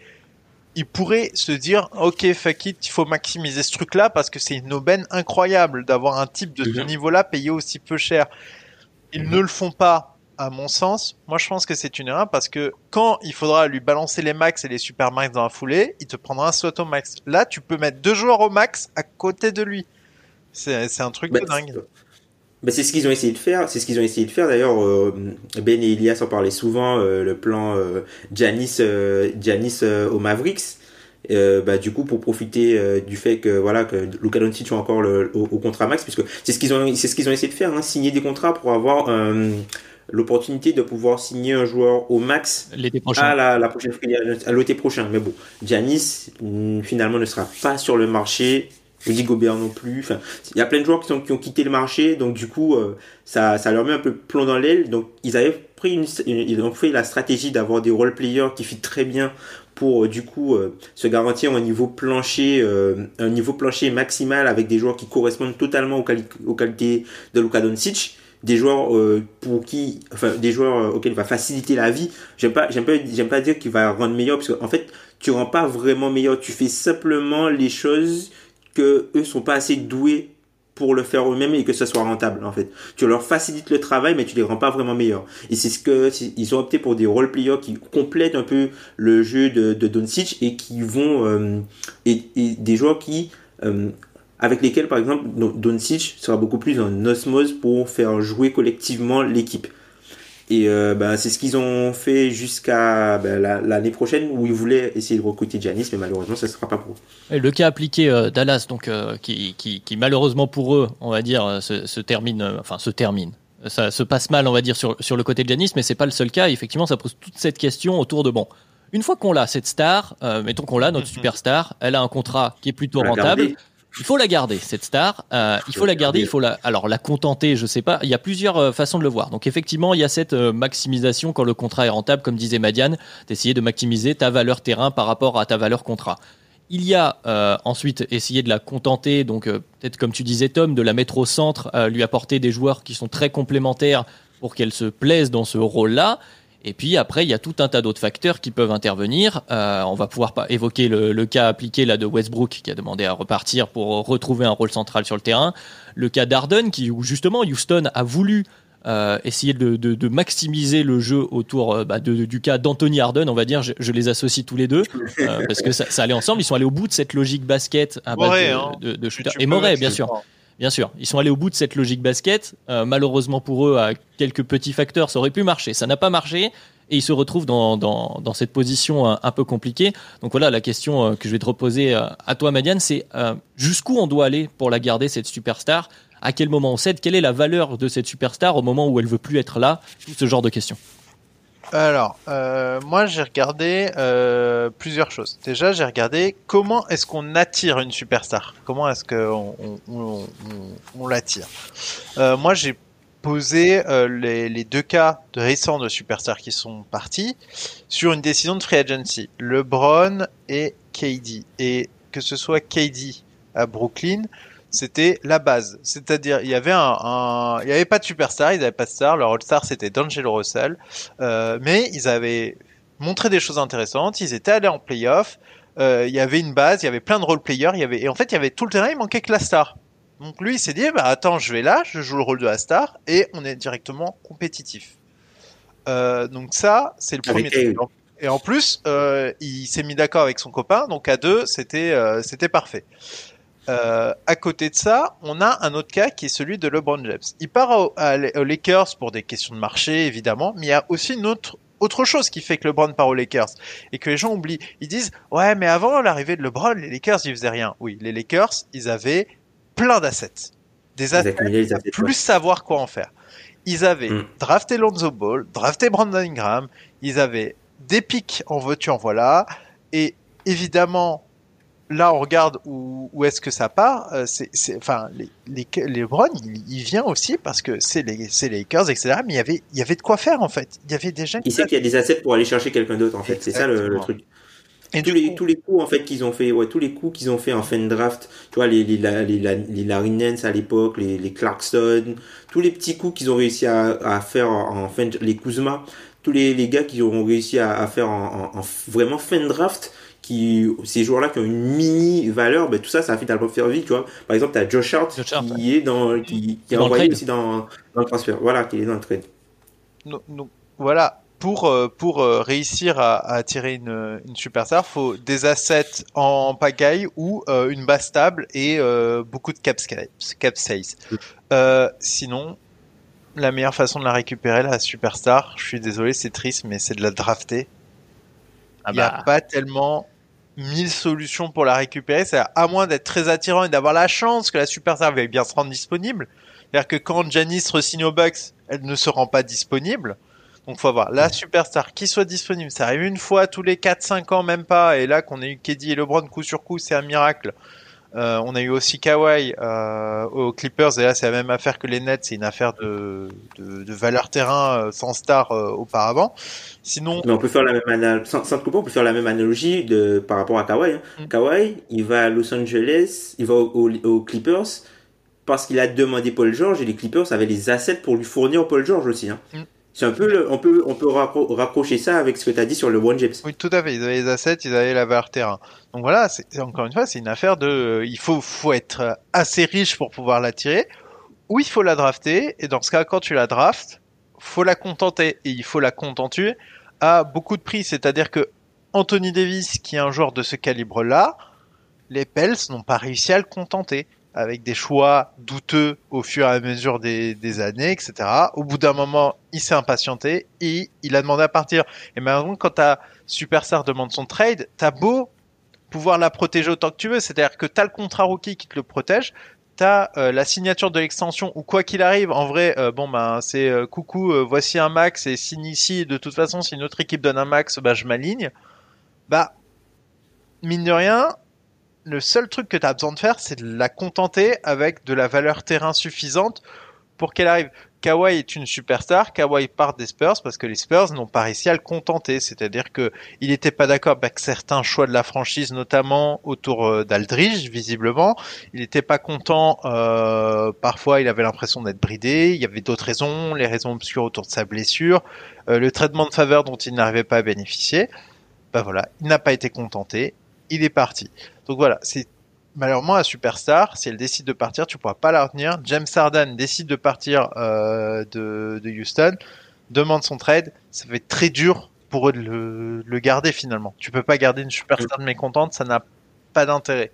il pourrait se dire, ok, fuck it, il faut maximiser ce truc-là parce que c'est une aubaine incroyable d'avoir un type de ce niveau-là payé aussi peu cher. Ils ne le font pas à mon sens, moi je pense que c'est une erreur parce que quand il faudra lui balancer les max et les super max dans la foulée, il te prendra un slot au max. Là, tu peux mettre deux joueurs au max à côté de lui. C'est un truc de dingue. Bah, c'est ce qu'ils ont essayé de faire. C'est ce qu'ils ont essayé de faire. D'ailleurs, euh, Ben et Elias en parlaient souvent. Euh, le plan euh, Janis, Janis au Mavericks. Bah du coup pour profiter du fait que voilà que Luka Doncic soit encore le, au, contrat max puisque c'est ce qu'ils ont c'est ce qu'ils ont essayé de faire hein, signer des contrats pour avoir un l'opportunité de pouvoir signer un joueur au max à la, la prochaine à l'été prochain. Mais bon, Giannis mm, finalement ne sera pas sur le marché. Rudy Gobert non plus. Enfin, il y a plein de joueurs qui, sont, qui ont quitté le marché, donc du coup, euh, ça, ça leur met un peu plomb dans l'aile. Donc ils avaient pris une, ils ont fait la stratégie d'avoir des role players qui fit très bien pour euh, du coup euh, se garantir un niveau plancher, un niveau plancher maximal avec des joueurs qui correspondent totalement aux, aux qualités de Luka Doncic des joueurs euh, pour qui enfin des joueurs euh, auxquels il va faciliter la vie j'aime pas j'aime pas j'aime pas dire qu'il va rendre meilleur parce qu'en fait tu rends pas vraiment meilleur tu fais simplement les choses que eux sont pas assez doués pour le faire eux-mêmes et que ce soit rentable en fait tu leur facilites le travail mais tu les rends pas vraiment meilleurs et c'est ce que ils ont opté pour des role players qui complètent un peu le jeu de, de Doncic et qui vont euh, et, des joueurs qui avec lesquels, par exemple, Doncic sera beaucoup plus en osmose pour faire jouer collectivement l'équipe. Et euh, bah, c'est ce qu'ils ont fait jusqu'à bah, l'année prochaine où ils voulaient essayer de recruter Giannis, mais malheureusement, ça ne sera pas pour eux. le cas appliqué euh, Dallas, donc euh, qui, qui, qui, malheureusement pour eux, on va dire, se, se termine, enfin se termine. Ça se passe mal, on va dire, sur, sur le côté de Giannis, mais c'est pas le seul cas. Effectivement, ça pose toute cette question autour de bon. Une fois qu'on l'a, cette star, mettons qu'on l'a, notre mm-hmm. superstar, elle a un contrat qui est plutôt rentable il faut la garder cette star. Euh, il faut la garder. Il faut la, alors la contenter. Je sais pas. Il y a plusieurs euh, façons de le voir. Donc effectivement, il y a cette euh, maximisation quand le contrat est rentable, comme disait Madiane, d'essayer de maximiser ta valeur terrain par rapport à ta valeur contrat. Il y a ensuite essayer de la contenter, donc peut-être comme tu disais Tom, de la mettre au centre, lui apporter des joueurs qui sont très complémentaires pour qu'elle se plaise dans ce rôle-là. Et puis après, il y a tout un tas d'autres facteurs qui peuvent intervenir. Euh, on va pouvoir pas évoquer le, le, cas appliqué là de Westbrook qui a demandé à repartir pour retrouver un rôle central sur le terrain. Le cas d'Arden qui où justement Houston a voulu euh, essayer de, de, de, maximiser le jeu autour euh, bah, de, du cas d'Anthony Arden, on va dire, je, je, les associe tous les deux euh, parce que ça, ça, allait ensemble. Ils sont allés au bout de cette logique basket à base de, hein. de, shooter. Et Moret, bien sûr. Bien sûr, ils sont allés au bout de cette logique basket. Euh, malheureusement pour eux, à quelques petits facteurs, ça aurait pu marcher. Ça n'a pas marché et ils se retrouvent dans, dans, dans cette position un, un, peu compliquée. Donc voilà, la question euh, que je vais te reposer euh, à toi, Madiane, c'est euh, jusqu'où on doit aller pour la garder, cette superstar? À quel moment on cède? Quelle est la valeur de cette superstar au moment où elle veut plus être là? Tout ce genre de questions. Alors, euh, moi j'ai regardé euh, plusieurs choses. Déjà, j'ai regardé comment est-ce qu'on attire une superstar? Comment est-ce qu'on on, on, l'attire? Euh, moi, j'ai posé euh, les, deux cas récents de superstars qui sont partis sur une décision de free agency. LeBron et KD. Et que ce soit KD à Brooklyn c'était la base. C'est-à-dire, il y avait un, il y avait pas de superstar, ils n'avaient pas de star. Leur all-star c'était D'Angelo Russell, euh, mais ils avaient montré des choses intéressantes. Ils étaient allés en playoff. Euh, il y avait une base, il y avait plein de role players. Il y avait, et en fait, il y avait tout le terrain. Il manquait que la star. Donc lui, il s'est dit, bah attends, je vais là, je joue le rôle de la star et on est directement compétitif. Euh, donc ça, c'est le premier truc. Et en plus, euh, il s'est mis d'accord avec son copain, donc à deux, c'était euh, c'était parfait. Euh, à côté de ça, on a un autre cas qui est celui de LeBron James. Il part aux Lakers pour des questions de marché, évidemment, mais il y a aussi une autre autre chose qui fait que LeBron part aux Lakers et que les gens oublient. Ils disent ouais, mais avant l'arrivée de LeBron, les Lakers ils faisaient rien. Oui, les Lakers, ils avaient plein d'assets, des assets, plus savoir quoi en faire. Ils avaient hmm. drafté Lonzo Ball, drafté Brandon Ingram, ils avaient des pics en voiture, voilà. Et évidemment, là, on regarde où, où est-ce que ça part. Euh, c'est, enfin, les, les, les il, vient aussi parce que c'est les, c'est les Lakers, etc. Mais il y avait, il y avait de quoi faire en fait. Il y avait déjà. Il sait qu'il y a des assets pour aller chercher quelqu'un d'autre en fait. C'est ça le, truc. Et tous les tous les coups en fait qu'ils ont fait ouais tous les coups qu'ils ont fait en fin de draft tu vois les les les, les, Larry Nance à l'époque les les Clarkson tous les petits coups qu'ils ont réussi à, à faire en, fin de, les Kuzma tous les, les gars qui auront réussi à, à faire en, en, vraiment fin de draft, qui, ces joueurs-là qui ont une mini valeur, ben, tout ça, ça a finalement faire vie, tu vois. Par exemple, tu as Josh Hart, qui est dans, qui, qui est envoyé aussi dans, dans, le transfert. Voilà, qui est dans le trade. Voilà. Pour, euh, pour euh, réussir à, à attirer une, une superstar, faut des assets en pagaille ou euh, une base stable et beaucoup de cap, cap size. Sinon, la meilleure façon de la récupérer, la superstar, je suis désolé, c'est triste, mais c'est de la drafter. Ah Il n'y a bah. pas tellement mille solutions pour la récupérer. C'est à moins d'être très attirant et d'avoir la chance que la superstar va bien se rendre disponible. C'est-à-dire que quand Janice re au Bucks, elle ne se rend pas disponible. Donc faut avoir la superstar qui soit disponible. Ça arrive une fois tous les 4-5 ans, même pas. Et là qu'on ait eu Keddy et LeBron coup sur coup, c'est un miracle. Euh, on a eu aussi Kawhi euh, aux Clippers et là c'est la même affaire que les Nets, c'est une affaire de, de, valeur terrain euh, sans star auparavant. Sinon, mais on peut faire la même analogie, sans, sans on peut faire la même analogie de par rapport à Kawhi. Hein. Mm. Kawhi, il va à Los Angeles, il va aux, Clippers parce qu'il a demandé Paul George et les Clippers avaient les assets pour lui fournir Paul George aussi. Hein. Mm. C'est un peu, on peut, on peut rapprocher ça avec ce que tu as dit sur le One James. Oui, tout à fait. Ils avaient les assets, ils avaient la valeur terrain. Donc voilà, c'est encore une fois, c'est une affaire de, il faut, faut être assez riche pour pouvoir l'attirer, ou il faut la drafter. Et dans ce cas, quand tu la draftes, faut la contenter et il faut la contenter à beaucoup de prix. C'est-à-dire que Anthony Davis, qui est un joueur de ce calibre-là, les Pels n'ont pas réussi à le contenter avec des choix douteux au fur et à mesure des, des années, etc. Au bout d'un moment, il s'est impatienté et il a demandé à partir. Et maintenant, quand ta superstar demande son trade, t'as beau pouvoir la protéger autant que tu veux, c'est-à-dire que t'as le contrat rookie qui te le protège, t'as euh, la signature de l'extension ou quoi qu'il arrive, en vrai, euh, bon ben c'est euh, coucou, voici un max et signe ici. De toute façon, si une autre équipe donne un max, bah je m'aligne. Bah mine de rien, le seul truc que tu as besoin de faire, c'est de la contenter avec de la valeur terrain suffisante pour qu'elle arrive. Kawhi est une superstar, Kawhi part des Spurs parce que les Spurs n'ont pas réussi à le contenter, c'est-à-dire que il n'était pas d'accord avec certains choix de la franchise, notamment autour euh, d'Aldridge, visiblement. Il n'était pas content, euh, parfois il avait l'impression d'être bridé, il y avait d'autres raisons, les raisons obscures autour de sa blessure, euh, le traitement de faveur dont il n'arrivait pas à bénéficier. Ben voilà, il n'a pas été contenté, il est parti. Donc voilà, c'est malheureusement la superstar, si elle décide de partir, tu pourras pas la retenir. James Harden décide de partir euh, de, Houston, demande son trade, ça va être très dur pour eux de le, garder finalement. Tu peux pas garder une superstar mécontente, ça n'a pas d'intérêt.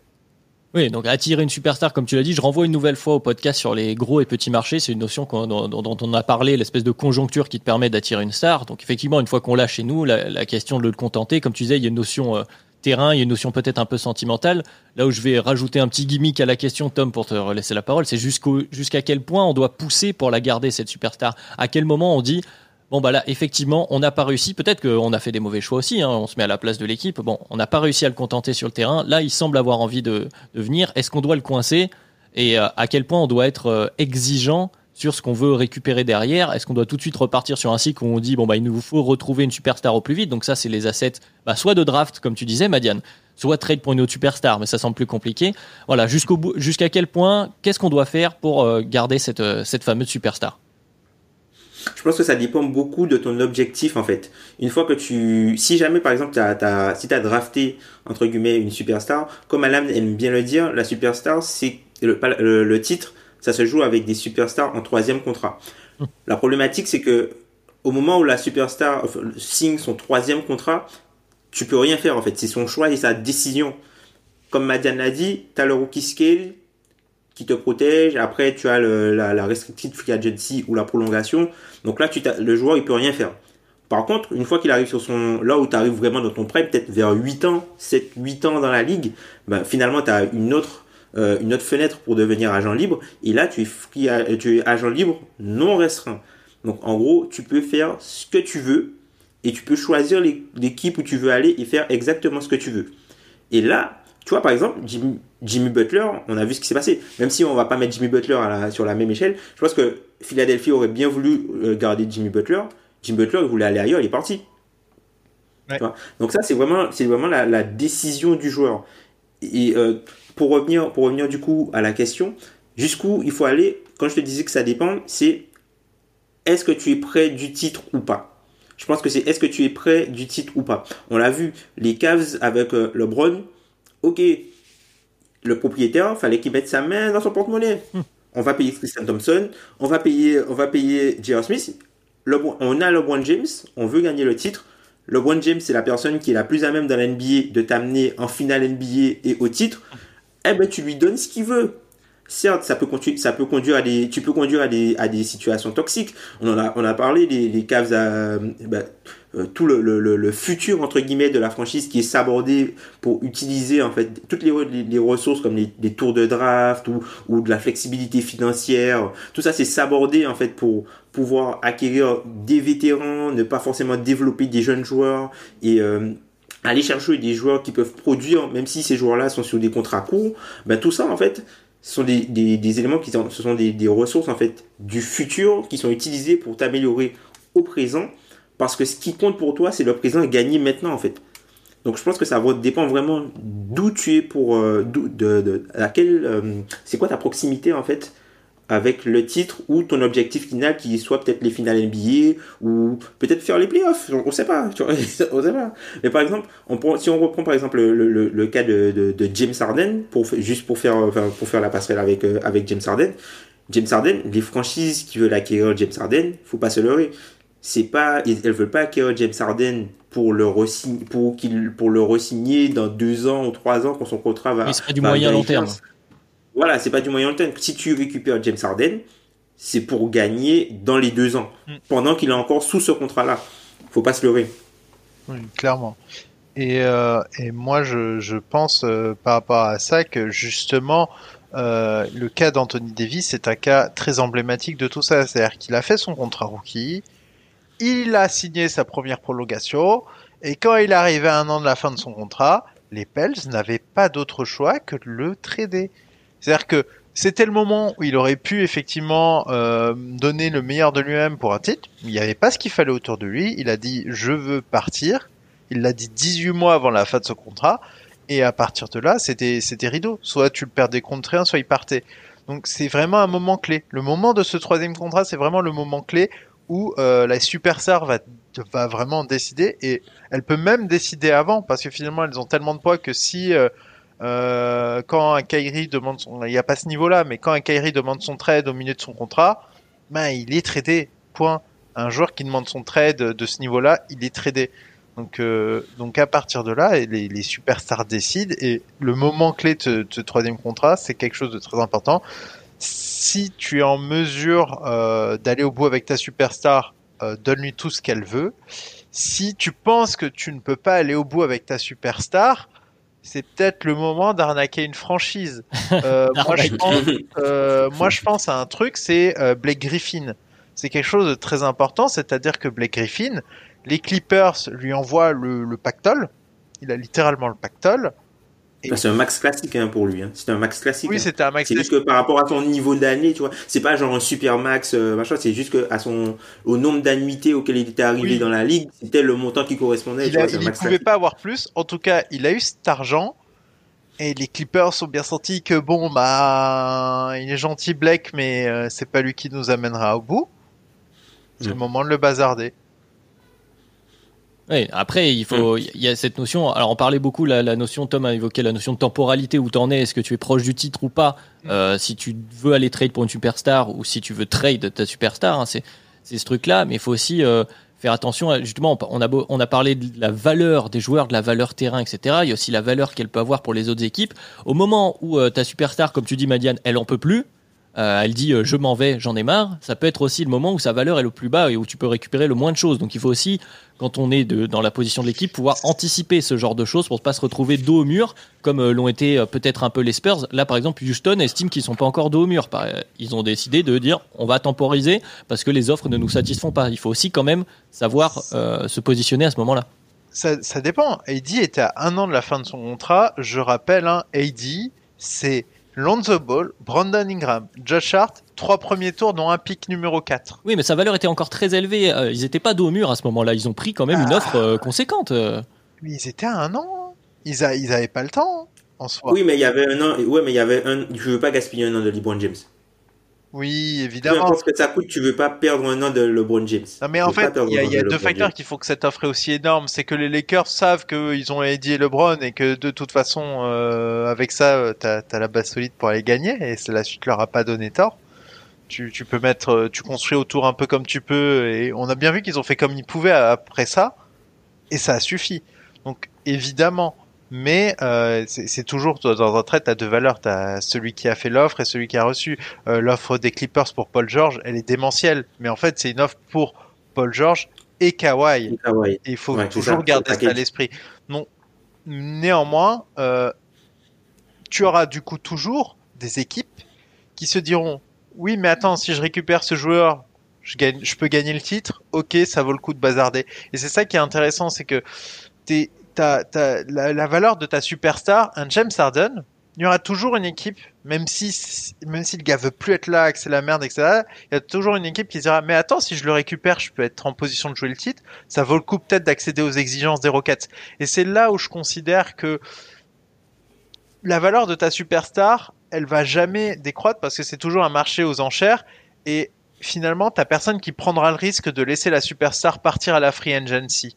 Oui, donc attirer une superstar, comme tu l'as dit, je renvoie une nouvelle fois au podcast sur les gros et petits marchés. C'est une notion dont, on a parlé, l'espèce de conjoncture qui te permet d'attirer une star. Donc effectivement, une fois qu'on l'a chez nous, la, question de le contenter, comme tu disais, il y a une notion euh, terrain, il y a une notion peut-être un peu sentimentale. Là où je vais rajouter un petit gimmick à la question, Tom, pour te laisser la parole, c'est jusqu'à quel point on doit pousser pour la garder, cette superstar? À quel moment on dit, bon bah là, effectivement, on n'a pas réussi. Peut-être qu'on a fait des mauvais choix aussi, hein, on se met à la place de l'équipe. Bon, on n'a pas réussi à le contenter sur le terrain. Là, il semble avoir envie de, venir. Est-ce qu'on doit le coincer? Et euh, à quel point on doit être euh, exigeant sur ce qu'on veut récupérer derrière. Est-ce qu'on doit tout de suite repartir sur un cycle où on dit bon bah il nous faut retrouver une superstar au plus vite? Donc ça c'est les assets, bah, soit de draft comme tu disais Madiane, soit trade pour une autre superstar, mais ça semble plus compliqué. Voilà jusqu'au bout, jusqu'à quel point, qu'est-ce qu'on doit faire pour euh, garder cette euh, cette fameuse superstar? Je pense que ça dépend beaucoup de ton objectif en fait. Une fois que tu, si jamais par exemple t'as, t'as, si drafté entre guillemets une superstar, comme Alan aime bien le dire, la superstar c'est le, le titre, ça se joue avec des superstars en troisième contrat. La problématique, c'est que au moment où la superstar signe son troisième contrat, tu peux rien faire en fait. C'est son choix et sa décision. Comme Madiane l'a dit, tu as le rookie scale qui te protège. Après, tu as la, la free agency ou la prolongation. Donc là, tu le joueur, il peut rien faire. Par contre, une fois qu'il arrive sur son, là où tu arrives vraiment dans ton prêt, peut-être vers 8 ans, 7, 8 ans dans la ligue, ben, finalement, tu as une autre, euh, une autre fenêtre pour devenir agent libre. Et là, tu es, free, tu es agent libre non restreint. Donc, en gros, tu peux faire ce que tu veux et tu peux choisir l'équipe où tu veux aller et faire exactement ce que tu veux. Et là, tu vois, par exemple, Jimmy, Butler, on a vu ce qui s'est passé. Même si on va pas mettre Jimmy Butler à la, sur la même échelle, je pense que Philadelphie aurait bien voulu euh, garder Jimmy Butler. Jimmy Butler, il voulait aller ailleurs, il est parti. Donc ça, c'est vraiment, c'est vraiment la, décision du joueur. Et euh, pour revenir, pour revenir du coup à la question, jusqu'où il faut aller. Quand je te disais que ça dépend, c'est est-ce que tu es prêt du titre ou pas? Je pense que c'est est-ce que tu es prêt du titre ou pas. On l'a vu, les Cavs avec euh, LeBron, ok, le propriétaire, fallait qu'il mette sa main dans son porte-monnaie. Hmm. On va payer Christian Thompson, on va payer, on va payer J.R. Smith. on a LeBron James, on veut gagner le titre. LeBron James, c'est la personne qui est la plus à même dans la NBA de t'amener en finale NBA et au titre. Eh ben, tu lui donnes ce qu'il veut certes, ça peut, ça peut conduire à des, tu peux conduire à des, à des situations toxiques. On en a, on a parlé des, caves à, bah, euh, tout le, le, le, futur entre guillemets de la franchise qui est sabordé pour utiliser en fait toutes les, les, ressources comme les, les, tours de draft ou, ou de la flexibilité financière. Tout ça, c'est sabordé en fait pour pouvoir acquérir des vétérans, ne pas forcément développer des jeunes joueurs et euh, aller chercher des joueurs qui peuvent produire, même si ces joueurs-là sont sur des contrats courts. Ben tout ça en fait ce sont des, éléments qui sont, ce sont des, ressources en fait du futur qui sont utilisées pour t'améliorer au présent parce que ce qui compte pour toi c'est le présent gagné maintenant en fait donc je pense que ça dépend vraiment d'où tu es pour euh, de, euh, c'est quoi ta proximité en fait avec le titre ou ton objectif final qui soit peut-être les finales NBA ou peut-être faire les playoffs. On sait pas, tu vois, on sait pas. Mais par exemple, on si on reprend par exemple le, le, le cas de, de, de, James Harden, pour, juste pour faire, pour faire la passerelle avec, euh, avec James Harden, James Harden, les franchises qui veulent acquérir James Harden, faut pas se leurrer. C'est pas, elles veulent pas acquérir James Harden pour le pour qu'il, pour le re-signer dans deux ans ou trois ans quand son contrat va. Mais c'est du moyen long terme. Voilà, c'est pas du moyen terme. Si tu récupères James Harden, c'est pour gagner dans les deux ans, mm. pendant qu'il est encore sous ce contrat-là. Faut pas se leurrer. Oui, clairement. Et, euh, et moi, je, je pense euh, par rapport à ça que justement, euh, le cas d'Anthony Davis est un cas très emblématique de tout ça. C'est-à-dire qu'il a fait son contrat rookie, il a signé sa première prolongation, et quand il arrivait à un an de la fin de son contrat, les Pels n'avaient pas d'autre choix que de le trader. C'est-à-dire que c'était le moment où il aurait pu effectivement euh, donner le meilleur de lui-même pour un titre. Il n'y avait pas ce qu'il fallait autour de lui. Il a dit je veux partir. Il l'a dit 18 mois avant la fin de ce contrat. Et à partir de là, c'était c'était rideau. Soit tu le perdais contre rien, soit il partait. Donc c'est vraiment un moment clé. Le moment de ce troisième contrat, c'est vraiment le moment clé où euh, la superstar va va vraiment décider et elle peut même décider avant parce que finalement elles ont tellement de poids que si euh, euh, quand un Kairi demande son, il n'y a pas ce niveau-là, mais quand un Kairi demande son trade au milieu de son contrat, ben il est tradé. Point. Un joueur qui demande son trade de ce niveau-là, il est tradé. Donc, euh, donc à partir de là, les, superstars décident et le moment clé de ce troisième contrat, c'est quelque chose de très important. Si tu es en mesure euh, d'aller au bout avec ta superstar, euh, donne-lui tout ce qu'elle veut. Si tu penses que tu ne peux pas aller au bout avec ta superstar, c'est peut-être le moment d'arnaquer une franchise. Euh, moi, je pense, euh, moi, je pense à un truc, c'est euh, Blake Griffin. C'est quelque chose de très important, c'est-à-dire que Blake Griffin, les Clippers lui envoient le, le pactole. Il a littéralement le pactole. C'est un max classique hein, pour lui. Hein. C'est un max classique. Oui, hein. c'était un max. C'est juste que par rapport à son niveau d'année, tu vois, c'est pas genre un super max euh, machin. C'est juste que à son au nombre d'annuités auquel il était arrivé dans la ligue, c'était le montant qui correspondait. Il, ne pouvait pas avoir plus. En tout cas, il a eu cet argent. Et les Clippers ont bien senti que bon bah il est gentil Blake mais euh, c'est pas lui qui nous amènera au bout. C'est le moment de le bazarder. Oui, après, il faut, il y a cette notion. Alors, on parlait beaucoup, la, la notion, Tom a évoqué la notion de temporalité où t'en es. Est-ce que tu es proche du titre ou pas? Euh, Si tu veux aller trade pour une superstar ou si tu veux trade ta superstar, hein, c'est c'est ce truc-là. Mais il faut aussi euh, faire attention. à- Justement, on a beau- on a parlé de la valeur des joueurs, de la valeur terrain, etc. Il y a aussi la valeur qu'elle peut avoir pour les autres équipes. Au moment où euh, ta superstar, comme tu dis, Madiane, elle en peut plus. Euh, elle dit euh, je m'en vais, j'en ai marre. Ça peut être aussi le moment où sa valeur est le plus bas et où tu peux récupérer le moins de choses. Donc il faut aussi quand on est dans la position de l'équipe, pouvoir anticiper ce genre de choses pour ne pas se retrouver dos au mur, comme euh, l'ont été peut-être un peu les Spurs. Là, par exemple, Houston estime qu'ils sont pas encore dos au mur. Ils ont décidé de dire on va temporiser parce que les offres ne nous satisfont pas. Il faut aussi quand même savoir se positionner à ce moment-là. Ça, ça dépend. AD était à un an de la fin de son contrat. Je rappelle, hein, AD, c'est Lonzo Ball, Brandon Ingram, Josh Hart, trois premiers tours, dont un pic numéro 4. Oui, mais sa valeur était encore très élevée. Euh, Ils n'étaient pas dos au mur à ce moment-là. Ils ont pris quand même une offre euh, conséquente. euh. Mais ils étaient à un an. hein. Ils, a, ils avaient pas le temps, hein, en soi. Oui, mais il y avait un an. Ouais, mais il y avait un. Je veux pas gaspiller un an de LeBron James. Oui, évidemment. importe ce que ça coûte, tu veux pas perdre un an de LeBron James. Non mais en fait, il y a, y deux facteurs James. qui font que cette offre est aussi énorme. C'est que les Lakers savent qu'ils ont AD et LeBron et que de toute façon, euh, avec ça, euh, t'as as la base solide pour aller gagner et la suite leur a pas donné tort. Tu, tu peux mettre, euh, tu construis autour un peu comme tu peux et on a bien vu qu'ils ont fait comme ils pouvaient après ça et ça a suffi. Donc évidemment, mais euh, c'est toujours dans un trait, t'as deux valeurs, t'as celui qui a fait l'offre et celui qui a reçu. Euh, l'offre des Clippers pour Paul George, elle est démentielle, mais en fait c'est une offre pour Paul George et Kawhi. Et il faut Ouais, toujours ça, garder ça à l'esprit. Non, néanmoins, euh, tu auras du coup toujours des équipes qui se diront oui, mais attends, si je récupère ce joueur, je gagne, je peux gagner le titre. Ok, ça vaut le coup de bazarder. Et c'est ça qui est intéressant, c'est que t'es, t'as, la, valeur de ta superstar, un James Harden. Il y aura toujours une équipe, même si, même si le gars veut plus être là, que c'est la merde, etc. Il y a toujours une équipe qui dira, mais attends, si je le récupère, je peux être en position de jouer le titre. Ça vaut le coup peut-être d'accéder aux exigences des Rockets. Et c'est là où je considère que la valeur de ta superstar, elle va jamais décroître parce que c'est toujours un marché aux enchères et finalement, t'as personne qui prendra le risque de laisser la superstar partir à la free agency.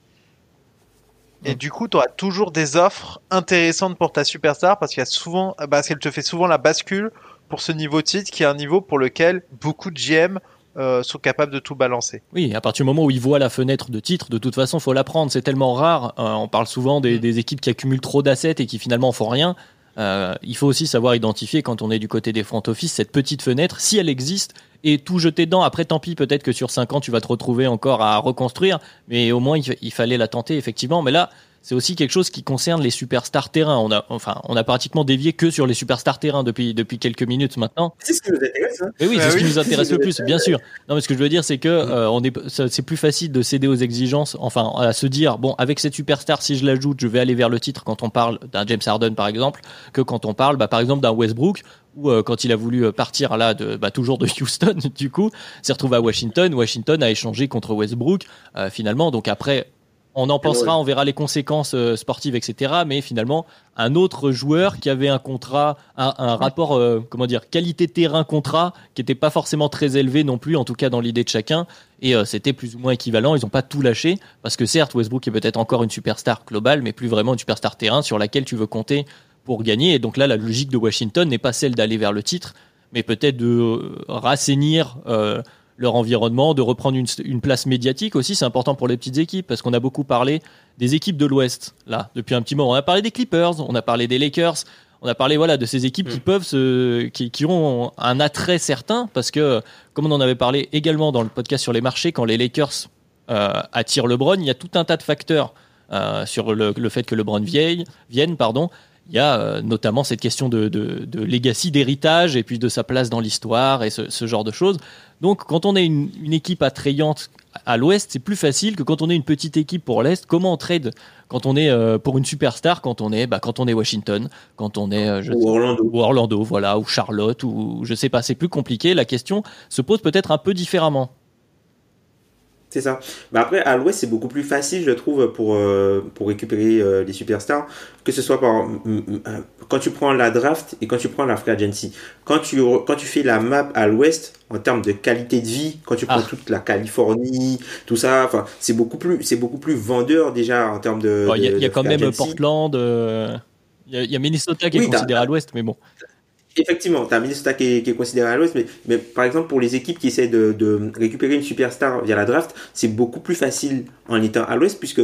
Et du coup, tu auras toujours des offres intéressantes pour ta superstar parce qu'il y a souvent, parce qu'elle te fait souvent la bascule pour ce niveau titre qui est un niveau pour lequel beaucoup de GM euh, sont capables de tout balancer. Oui, à partir du moment où ils voient la fenêtre de titre, de toute façon, faut la prendre. C'est tellement rare. Euh, on parle souvent des, des équipes qui accumulent trop d'assets et qui finalement font rien. Euh, il faut aussi savoir identifier quand on est du côté des front office cette petite fenêtre, si elle existe, et tout jeter dedans. Après, tant pis, peut-être que sur 5 ans, tu vas te retrouver encore à reconstruire, mais au moins, il, fa- il fallait la tenter, effectivement. Mais là, c'est aussi quelque chose qui concerne les superstars terrain. On a, enfin, on a pratiquement dévié que sur les superstars terrain depuis, depuis quelques minutes maintenant. C'est ce qui nous intéresse. Hein. Oui, Ah c'est ce oui. qui nous intéresse le plus, bien sûr. Non, mais ce que je veux dire, c'est que euh, on est, c'est plus facile de céder aux exigences, enfin, à se dire, bon, avec cette superstar, si je l'ajoute, je vais aller vers le titre quand on parle d'un James Harden, par exemple, que quand on parle, bah, par exemple, d'un Westbrook, ou euh, quand il a voulu euh, partir là, de, bah, toujours de Houston, du coup, s'est retrouvé à Washington. Washington a échangé contre Westbrook, euh, finalement. Donc après, on en pensera, on verra les conséquences euh, sportives, etc. Mais finalement, un autre joueur qui avait un contrat, un, un rapport, euh, comment dire, qualité terrain-contrat, qui n'était pas forcément très élevé non plus, en tout cas dans l'idée de chacun. Et euh, c'était plus ou moins équivalent. Ils n'ont pas tout lâché parce que certes, Westbrook est peut-être encore une superstar globale, mais plus vraiment une superstar terrain sur laquelle tu veux compter pour gagner. Et donc là, la logique de Washington n'est pas celle d'aller vers le titre, mais peut-être de euh, rassainir. Leur environnement, de reprendre une, une place médiatique aussi, c'est important pour les petites équipes parce qu'on a beaucoup parlé des équipes de l'Ouest là depuis un petit moment. On a parlé des Clippers, on a parlé des Lakers, on a parlé voilà de ces équipes qui peuvent se, qui, qui ont un attrait certain parce que comme on en avait parlé également dans le podcast sur les marchés, quand les Lakers euh, attirent LeBron, il y a tout un tas de facteurs euh, sur le, le fait que LeBron vieille, vienne, pardon. Il y a euh, notamment cette question de, de, de legacy, d'héritage, et puis de sa place dans l'histoire, et ce, ce genre de choses. Donc, quand on est une, une équipe attrayante à l'Ouest, c'est plus facile que quand on est une petite équipe pour l'Est. Comment on trade quand on est euh, pour une superstar, quand on est, bah, quand on est Washington, quand on est euh, je Ou Orlando. ou Orlando, voilà, ou Charlotte, ou je sais pas, c'est plus compliqué. La question se pose peut-être un peu différemment. C'est ça. Mais après, à l'Ouest, c'est beaucoup plus facile, je trouve, pour, euh, pour récupérer euh, les superstars, que ce soit par, euh, quand tu prends la draft et quand tu prends la free agency. Quand tu, quand tu fais la map à l'Ouest, en termes de qualité de vie, quand tu prends Ah. toute la Californie, tout ça, enfin, c'est beaucoup plus, c'est beaucoup plus vendeur déjà en termes de. Bon, Il y a, de- il y a quand même agency. Portland, euh, il y, a- il y a Minnesota qui est Oui, considéré à l'ouest, mais bon. Effectivement, tu as Minnesota qui est, qui est considéré à l'ouest, mais, mais par exemple, pour les équipes qui essaient de, de récupérer une superstar via la draft, c'est beaucoup plus facile en étant à l'ouest, puisque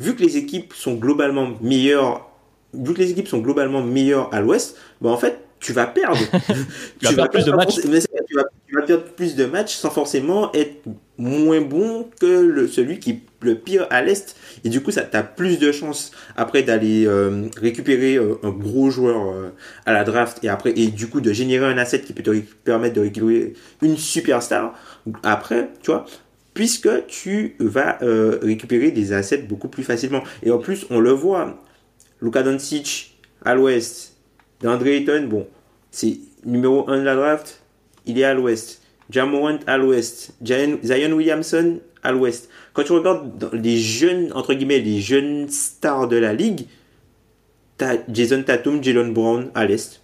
vu que les équipes sont globalement meilleures, vu que les équipes sont globalement meilleures à l'ouest, bah en fait, tu vas perdre. Tu vas perdre plus de matchs. forcément- mais c'est- tu, vas, tu vas perdre plus de matchs sans forcément être moins bon que le, celui qui est le pire à l'est. Et du coup, ça t'as plus de chances après d'aller euh, récupérer euh, un gros joueur euh, à la draft et après et du coup de générer un asset qui peut te permettre de récupérer une superstar après, tu vois. Puisque tu vas récupérer des assets beaucoup plus facilement. Et en plus, on le voit, Luka Doncic à l'ouest, DeAndre Ayton, bon, c'est numéro 1 de la draft, il est à l'ouest. Jamorant à l'ouest. Zion Williamson à l'ouest. Quand tu regardes les jeunes, entre guillemets, les jeunes stars de la ligue, t'as Jason Tatum, Jalen Brown à l'est.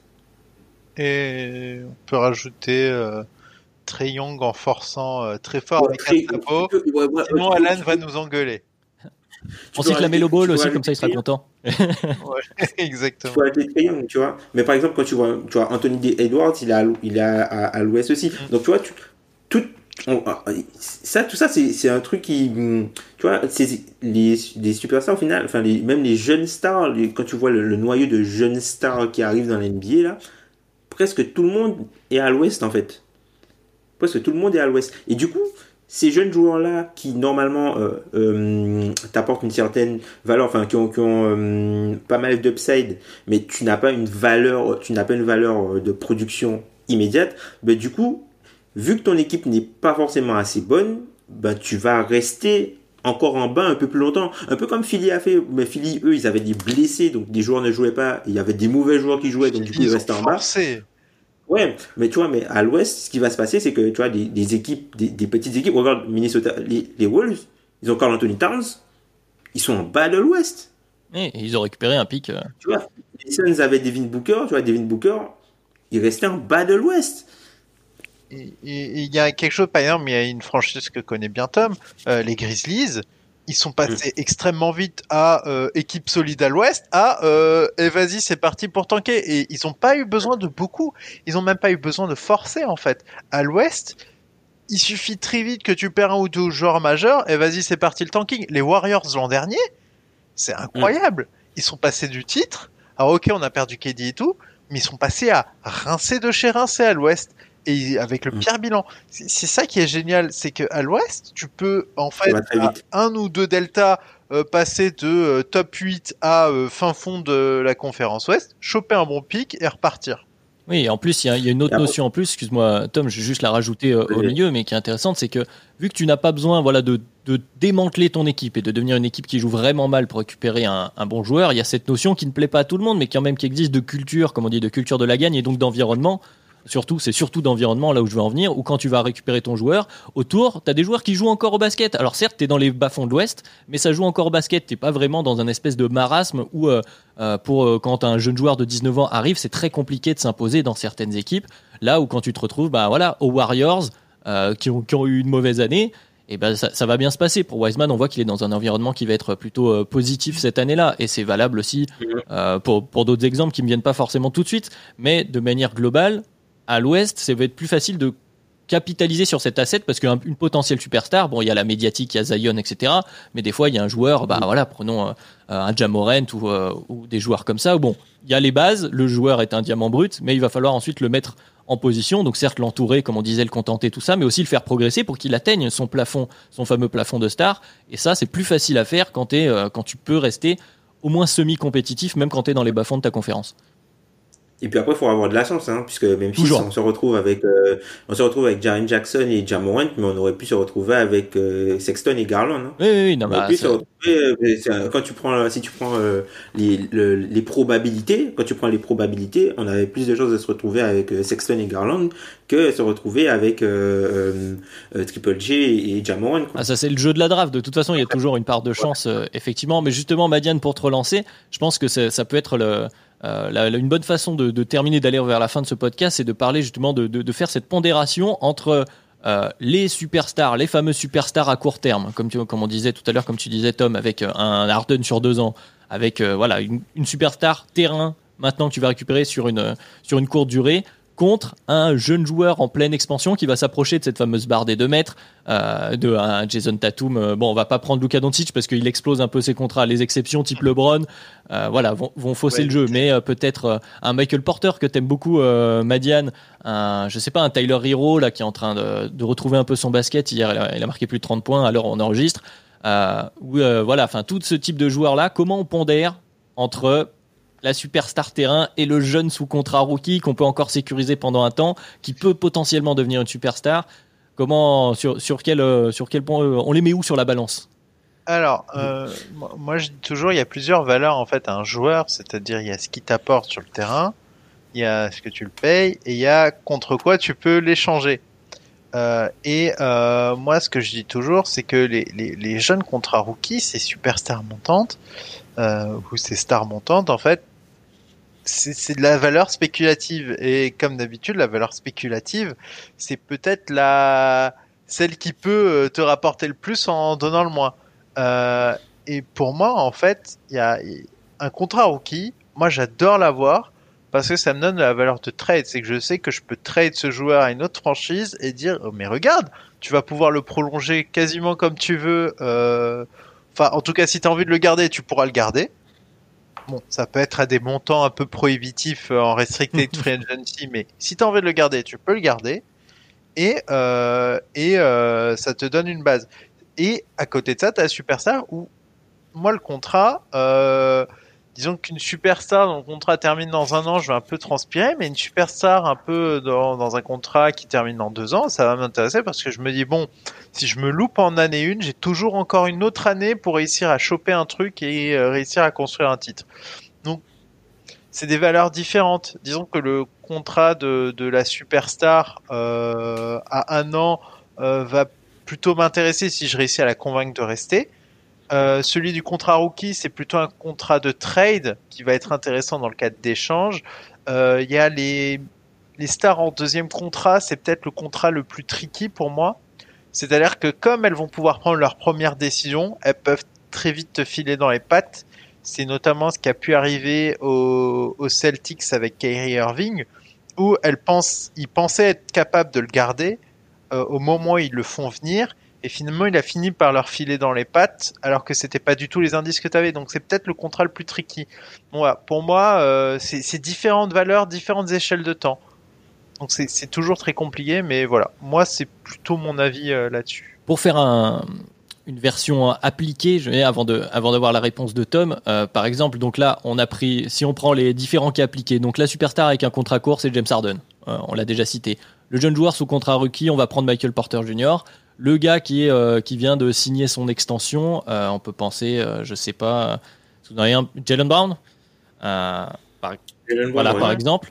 Et on peut rajouter euh, Trey Young en forçant euh, très fort Ouais, avec très- un chapeau. ouais, ouais, Sinon, ouais, Alan tu- va nous engueuler. tu On peux cite la Melo Ball tu aussi, comme ça il sera content. Ouais, exactement. Trae Young, tu vois. Mais par exemple, quand tu vois, tu vois Anthony. Edwards, il est à, l'ou- il est à, à- à l'ouest aussi. Donc, tu vois, tu, tout, on- ah, ça, tout ça, c'est un truc qui, hum, tu vois, les, les superstars au final, enfin, les, même les jeunes stars, quand tu vois le, noyau de jeunes stars qui arrivent dans l'NBA, là, presque tout le monde est à l'ouest, en fait. Presque tout le monde est à l'ouest. Et du coup, ces jeunes joueurs-là qui normalement euh, euh, t'apportent une certaine valeur, enfin qui ont, qui ont euh, pas mal d'upside, mais tu n'as pas une valeur, tu n'as pas une valeur euh, de production immédiate, ben du coup, vu que ton équipe n'est pas forcément assez bonne, ben tu vas rester encore en bas un peu plus longtemps. Un peu comme Philly a fait, mais Philly, eux, ils avaient des blessés, donc des joueurs ne jouaient pas, il y avait des mauvais joueurs qui jouaient, donc du coup ils restaient en bas. Ouais, mais tu vois, mais à l'ouest, ce qui va se passer, c'est que tu vois, des, des équipes, des, des petites équipes, regarde Minnesota, les, les Wolves, ils ont Carl Anthony Towns, ils sont en bas de l'ouest. Et ils ont récupéré un pic. euh, Tu vois, les Suns avaient Devin Booker, tu vois, Devin Booker, il restait en bas de l'ouest. Il y a quelque chose, par exemple, il y a une franchise que connaît bien Tom, euh, les Grizzlies. Ils sont passés extrêmement vite à euh, équipe solide à l'ouest, à euh, et vas-y c'est parti pour tanker. Et ils n'ont pas eu besoin de beaucoup. Ils n'ont même pas eu besoin de forcer en fait. À l'ouest, il suffit très vite que tu perds un ou deux joueurs majeurs et vas-y c'est parti le tanking. Les Warriors l'an dernier, c'est incroyable. Ils sont passés du titre. Alors ok on a perdu KD et tout, mais ils sont passés à rincer de chez rincer à l'ouest et avec le Mm. pire bilan. C'est ça qui est génial, c'est que à l'Ouest, tu peux en fait à un ou deux deltas euh, passer de euh, top 8 à euh, fin fond de la conférence Ouest, choper un bon pic et repartir. Oui, et en plus, il y, a- il y a une autre après- notion en plus, excuse-moi Tom, je vais juste la rajouter euh, au milieu, mais qui est intéressante, c'est que vu que tu n'as pas besoin voilà, de, de démanteler ton équipe et de devenir une équipe qui joue vraiment mal pour récupérer un, un bon joueur, il y a cette notion qui ne plaît pas à tout le monde, mais qui, quand même qui existe de culture, comme on dit, de culture de la gagne et donc d'environnement. Surtout, c'est surtout d'environnement là où je veux en venir, où quand tu vas récupérer ton joueur, autour, tu as des joueurs qui jouent encore au basket. Alors certes, tu es dans les bas-fonds de l'Ouest, mais ça joue encore au basket. Tu pas vraiment dans un espèce de marasme où, euh, euh, pour, euh, quand un jeune joueur de 19 ans arrive, c'est très compliqué de s'imposer dans certaines équipes. Là où quand tu te retrouves bah, voilà, aux Warriors, qui, ont, qui ont eu une mauvaise année, et ben ça, ça va bien se passer. Pour Wiseman, on voit qu'il est dans un environnement qui va être plutôt positif cette année-là. Et c'est valable aussi euh, pour, pour d'autres exemples qui me viennent pas forcément tout de suite. Mais de manière globale, à l'Ouest, ça va être plus facile de capitaliser sur cet asset parce qu'une potentielle superstar, bon, il y a la médiatique, il y a Zion, etc. Mais des fois, il y a un joueur, bah voilà, prenons euh, un Jamorant ou, euh, ou des joueurs comme ça. Bon, il y a les bases, le joueur est un diamant brut, mais il va falloir ensuite le mettre en position. Donc certes, l'entourer, comme on disait, le contenter, tout ça, mais aussi le faire progresser pour qu'il atteigne son plafond, son fameux plafond de star. Et ça, c'est plus facile à faire euh, quand tu peux rester au moins semi-compétitif, même quand tu es dans les bas-fonds de ta conférence. Et puis après, il faut avoir de la chance, hein, puisque même si on se retrouve avec, euh, on se retrouve avec Jaren Jackson et Jamorant, mais on aurait pu se retrouver avec euh, Sexton et Garland. Hein. Oui, oui, oui, non, on aurait bah, pu se retrouver quand tu prends, si tu prends euh, les, les probabilités, quand tu prends les probabilités, on avait plus de chances de se retrouver avec euh, Sexton et Garland que de se retrouver avec euh, Triple J et Jamoran. Ah, ça c'est le jeu de la draft. De toute façon, il y a toujours une part de chance, effectivement. Mais justement, Madiane, pour te relancer, je pense que ça peut être le, une bonne façon de, terminer, d'aller vers la fin de ce podcast, c'est de parler justement de, de, faire cette pondération entre euh, les superstars, les fameux superstars à court terme, comme, tu, comme on disait tout à l'heure, comme tu disais Tom, avec euh, un Harden sur deux ans, avec euh, voilà une, une, superstar terrain maintenant que tu vas récupérer sur une, sur une courte durée, contre un jeune joueur en pleine expansion qui va s'approcher de cette fameuse barre des 2 mètres, euh, de un Jason Tatum. Euh, bon, on va pas prendre Luka Doncic parce qu'il explose un peu ses contrats. Les exceptions type LeBron, euh, voilà, vont, vont fausser le jeu. Mais peut-être un Michael Porter que t'aimes beaucoup, Madiane, un, je sais pas, un Tyler Hero là qui est en train de, de retrouver un peu son basket. Hier, il a, il a marqué plus de 30 points. Alors on enregistre. voilà, enfin tout ce type de joueurs là. Comment on pondère entre la superstar terrain et le jeune sous contrat rookie qu'on peut encore sécuriser pendant un temps, qui peut potentiellement devenir une superstar. Comment, sur, sur quel, euh, sur quel point, euh, on les met où sur la balance? Alors, euh, moi je dis toujours, il y a plusieurs valeurs en fait à un joueur, c'est-à-dire il y a ce qui t'apporte sur le terrain, il y a ce que tu le payes, et il y a contre quoi tu peux l'échanger. et moi, ce que je dis toujours, c'est que les, les, les, jeunes contrats rookies, ces superstars montantes, ou ces stars montantes, en fait, c'est de la valeur spéculative. Et comme d'habitude la valeur spéculative c'est peut-être la celle qui peut euh, te rapporter le plus en donnant le moins. Euh, et pour moi en fait il y a un contrat rookie. Moi j'adore l'avoir parce que ça me donne la valeur de trade. C'est que je sais que je peux trade ce joueur à une autre franchise et dire oh, mais regarde tu vas pouvoir le prolonger quasiment comme tu veux euh... enfin en tout cas si tu as envie de le garder tu pourras le garder Bon, ça peut être à des montants un peu prohibitifs euh, en restricted free agency, mais si tu as envie de le garder, tu peux le garder. Et, euh, et euh, ça te donne une base. Et à côté de ça, tu as Superstar où, moi, le contrat, euh, disons qu'une superstar dont le contrat termine dans un an, je vais un peu transpirer, mais une superstar un peu dans, dans un contrat qui termine dans deux ans, ça va m'intéresser parce que je me dis, bon, si je me loupe en année une, j'ai toujours encore une autre année pour réussir à choper un truc et euh, réussir à construire un titre. Donc, c'est des valeurs différentes. Disons que le contrat de, de la superstar euh, à un an euh, va plutôt m'intéresser si je réussis à la convaincre de rester. Euh, celui du contrat rookie, c'est plutôt un contrat de trade qui va être intéressant dans le cadre d'échange. Euh, il y a les, les stars en deuxième contrat, c'est peut-être le contrat le plus tricky pour moi. C'est-à-dire que comme elles vont pouvoir prendre leur première décision, elles peuvent très vite te filer dans les pattes. C'est notamment ce qui a pu arriver aux, aux Celtics avec Kyrie Irving, où elles pensent, ils pensaient être capables de le garder euh, au moment où ils le font venir et finalement, il a fini par leur filer dans les pattes, alors que c'était pas du tout les indices que tu avais. Donc c'est peut-être le contrat le plus tricky. Pour moi, euh, c'est différentes valeurs, différentes échelles de temps. Donc c'est toujours très compliqué, mais voilà. Moi, c'est plutôt mon avis euh, là-dessus. Pour faire un, une version appliquée, avant de d'avoir la réponse de Tom, euh, par exemple, donc là, on a pris, si on prend les différents cas appliqués, donc la superstar avec un contrat court, c'est James Harden. On l'a déjà cité. Le jeune joueur sous contrat rookie, on va prendre Michael Porter Jr. Le gars qui, est, euh, qui vient de signer son extension, euh, on peut penser, euh, je sais pas, rien, Jalen Brown, par, voilà, par exemple.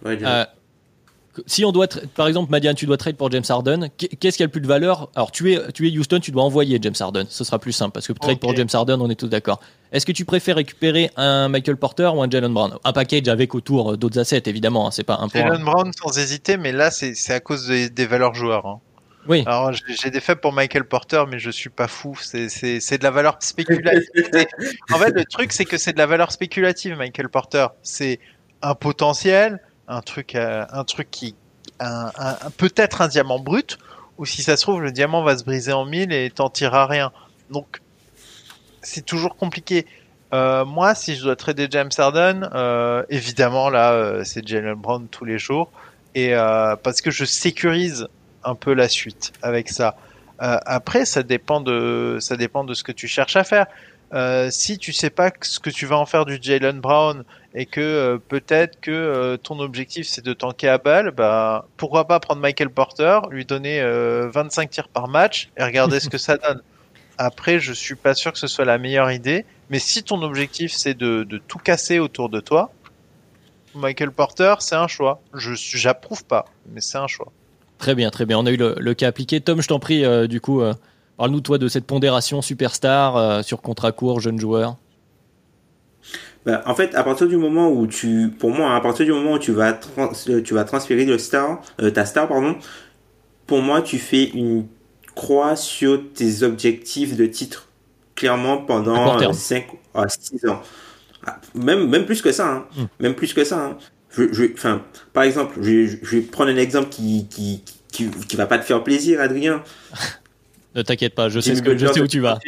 si on doit, par exemple, Madiane, tu dois trade pour James Harden, qu'est-ce qui a le plus de valeur? Alors, tu es, tu es Houston, tu dois envoyer James Harden. Ce sera plus simple parce que trade pour James Harden, on est tous d'accord. Est-ce que tu préfères récupérer un Michael Porter ou un Jalen Brown? Un package avec autour d'autres assets, évidemment. Hein, c'est pas un point. Jalen Brown sans hésiter, mais là, c'est à cause des, des valeurs joueurs. Hein. Oui. Alors j'ai des faits pour Michael Porter, mais je suis pas fou. C'est de la valeur spéculative. en fait, le truc c'est que c'est de la valeur spéculative, Michael Porter. C'est un potentiel, un truc, euh, un truc qui, un, un peut-être un diamant brut, ou si ça se trouve le diamant va se briser en mille et t'en tireras rien. Donc c'est toujours compliqué. Euh, moi, si je dois trader James Harden, euh, évidemment là, euh, c'est Jalen Brown tous les jours, et euh, parce que je sécurise un peu la suite avec ça. Euh, après, ça dépend de ça dépend de ce que tu cherches à faire. Euh, si tu sais pas ce que tu vas en faire du Jalen Brown et que euh, peut-être que ton objectif c'est de tanker à balle, bah pourquoi pas prendre Michael Porter, lui donner 25 tirs par match et regarder ce que ça donne. Après, je suis pas sûr que ce soit la meilleure idée. Mais si ton objectif c'est de, de tout casser autour de toi, Michael Porter, c'est un choix. Je j'approuve pas, mais c'est un choix. Très bien, très bien. On a eu le, le cas appliqué. Tom, je t'en prie, euh, du coup, euh, parle-nous toi de cette pondération superstar euh, sur contrat court, jeune joueur. Bah, en fait, à partir du moment où tu, pour moi, à partir du moment où tu vas, trans- tu vas transférer le star, ta star, pardon, pour moi, tu fais une croix sur tes objectifs de titre, clairement pendant court terme. 5 à 6 ans. Ah, Même, même plus que ça, hein. Mm. Même plus que ça, hein. Je, je, enfin, par exemple, je, je vais prendre un exemple qui, qui, qui, qui va pas te faire plaisir, Adrien. Ne t'inquiète pas, je sais, Jimmy ce que, je Butler sais où tu vas.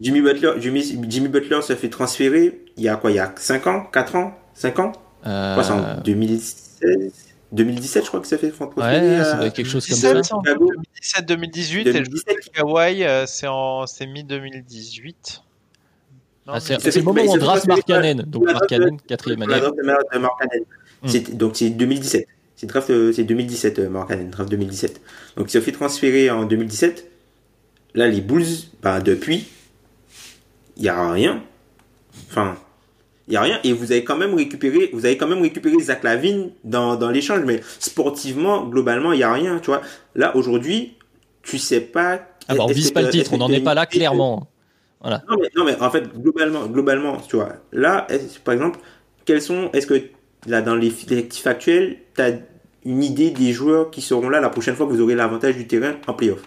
Jimmy Butler, Jimmy, Jimmy Butler se fait transférer il y a quoi Il y a 5 ans 4 ans 5 ans? Euh, Quoi, c'est en 2016 2017, je crois que ça fait transférer. ouais, ça doit être quelque chose comme 17, ça. c'est en Chicago. 2017-2018 et 2017. je Kawhi, euh, c'est en c'est mi-2018. Ah, c'est le moment où on transféré par- Markkanen. Donc quatrième année. Mark Cannon. Hmm. C'est- Donc c'est 2017. C'est draft, euh, c'est 2017, euh, Mark Cannon, draft 2017. Donc il se fait transférer en 2017. Là, les Bulls, bah, depuis, il n'y a rien. Enfin, il n'y a rien. Et vous avez quand même récupéré, vous avez quand même récupéré Zach Lavine dans, dans l'échange. Mais sportivement, globalement, il n'y a rien. Tu vois, là, aujourd'hui, tu sais pas. Ah bah, on vise pas le titre, on n'en est pas là, idée non mais, non mais en fait globalement globalement tu vois là par exemple quels sont est-ce que là dans les effectifs actuels tu as une idée des joueurs qui seront là la prochaine fois que vous aurez l'avantage du terrain en playoff?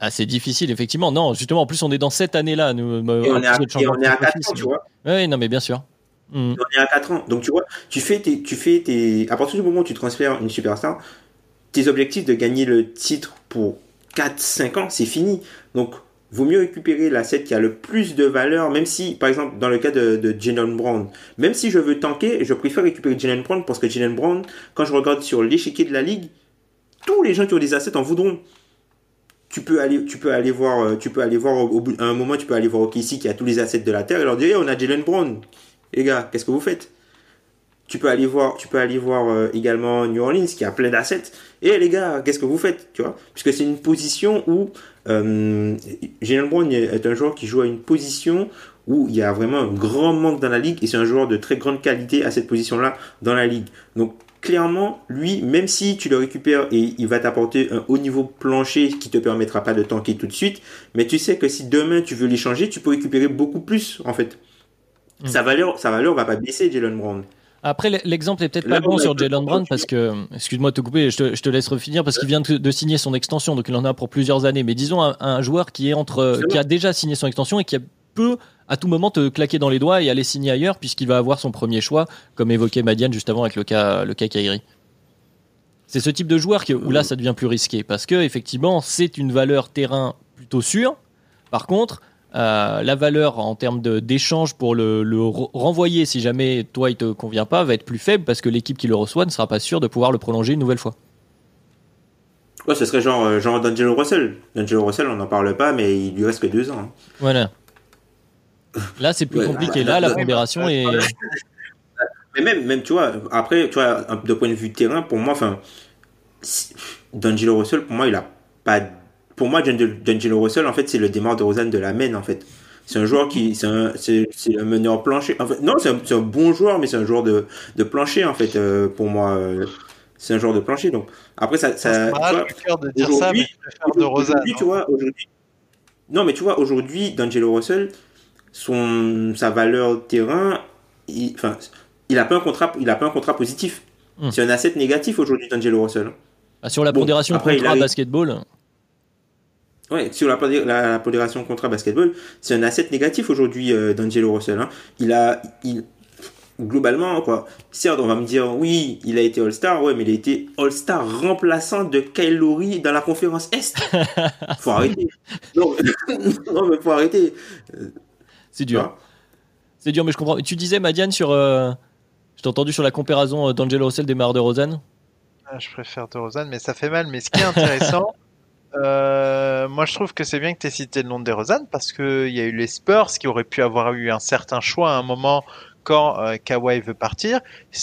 Ah, c'est difficile, effectivement. Non, justement, en plus, on est dans cette année-là. Nous, euh, et on est à, de et changement on est à de 4 profil, ans tu vois Oui, non, mais bien sûr. Hmm. on est à 4 ans donc tu vois tu fais tes, tu fais tes à partir du moment où tu transfères une superstar tes objectifs de gagner le titre pour 4-5 ans c'est fini donc vaut mieux récupérer l'asset qui a le plus de valeur, même si, par exemple, dans le cas de, Jalen Brown, même si je veux tanker, je préfère récupérer Jalen Brown parce que Jalen Brown, quand je regarde sur l'échiquier de la ligue, tous les gens qui ont des assets en voudront. Tu peux aller, tu peux aller voir, euh, tu peux aller voir au, au bout, à un moment, tu peux aller voir OKC qui a tous les assets de la terre et leur dire, Hey, on a Jalen Brown. Les gars, qu'est-ce que vous faites? Tu peux aller voir, tu peux aller voir euh, également New Orleans qui a plein d'assets. Et les gars, qu'est-ce que vous faites, tu vois? Puisque c'est une position où euh, Jalen Brown est un joueur qui joue à une position où il y a vraiment un grand manque dans la ligue et c'est un joueur de très grande qualité à cette position-là dans la ligue. Donc clairement, lui, même si tu le récupères et il va t'apporter un haut niveau plancher qui te permettra pas de tanker tout de suite, mais tu sais que si demain tu veux l'échanger, tu peux récupérer beaucoup plus en fait. Mm. Sa valeur, sa valeur va pas baisser, Jalen Brown. Après, l'exemple est peut-être pas bon sur Jalen Brown parce que, excuse-moi de te couper, je te, je te laisse refinir parce qu'il vient de, de signer son extension, donc il en a pour plusieurs années. Mais disons un, un joueur qui est entre, qui a déjà signé son extension et qui a- peut à tout moment te claquer dans les doigts et aller signer ailleurs puisqu'il va avoir son premier choix, comme évoquait Madiane juste avant avec le cas, le cas Kairi. C'est ce type de joueur qui, où là ça devient plus risqué parce que effectivement c'est une valeur terrain plutôt sûre. Par contre, euh, la valeur en termes d'échange pour le, le re- renvoyer si jamais toi il te convient pas va être plus faible parce que l'équipe qui le reçoit ne sera pas sûre de pouvoir le prolonger une nouvelle fois. Ouais, ce serait genre, euh, genre D'Angelo Russell. D'Angelo Russell, on n'en parle pas, mais il lui reste que deux ans. hein. Voilà. Là c'est plus Ouais, compliqué. là, Là la là, pondération est. Mais même, même, tu vois, après, tu vois, de point de vue terrain, pour moi, enfin, D'Angelo Russell, pour moi, il a pas. Pour moi, D'Angelo Russell, en fait, c'est le démarre de Rosanne de la main, en fait. C'est un joueur qui, c'est un, c'est, c'est un meneur plancher. En fait, non, c'est un, c'est un bon joueur, mais c'est un joueur de, de plancher, en fait, euh, pour moi. euh, c'est un joueur de plancher, donc. Après, ça, ça, Ça vois, cœur de dire ça, mais de Rosanne. Aujourd'hui, tu vois, aujourd'hui. Non, mais tu vois, aujourd'hui, D'Angelo Russell, son, sa valeur terrain, il, enfin, il a pas un contrat, il a pas un contrat positif. Hmm. C'est un asset négatif aujourd'hui, D'Angelo Russell. Ah, Sur la Bon, pondération après, il contrat arrive- basketball, Ouais, sur la, la, la pondération contrat basketball, c'est un asset négatif aujourd'hui, euh, d'Angelo Russell. hein. Il a, il, globalement, quoi. Certes, on va me dire, oui, il a été All-Star, ouais, mais il a été All-Star remplaçant de Kyle Lowry dans la conférence Est. faut arrêter. Non, mais- non, mais faut arrêter. c'est dur. vois C'est dur, mais je comprends. Tu disais Madiane sur. euh, Je t'ai entendu sur la comparaison euh, d'Angelo Russell des de Rosanne. Ah, Je préfère de Rosanne, mais ça fait mal. Mais ce qui est intéressant, euh, moi je trouve que c'est bien que tu aies cité le nom de Rosanne parce qu'il y a eu les Spurs qui auraient pu avoir eu un certain choix à un moment quand euh, Kawhi veut partir.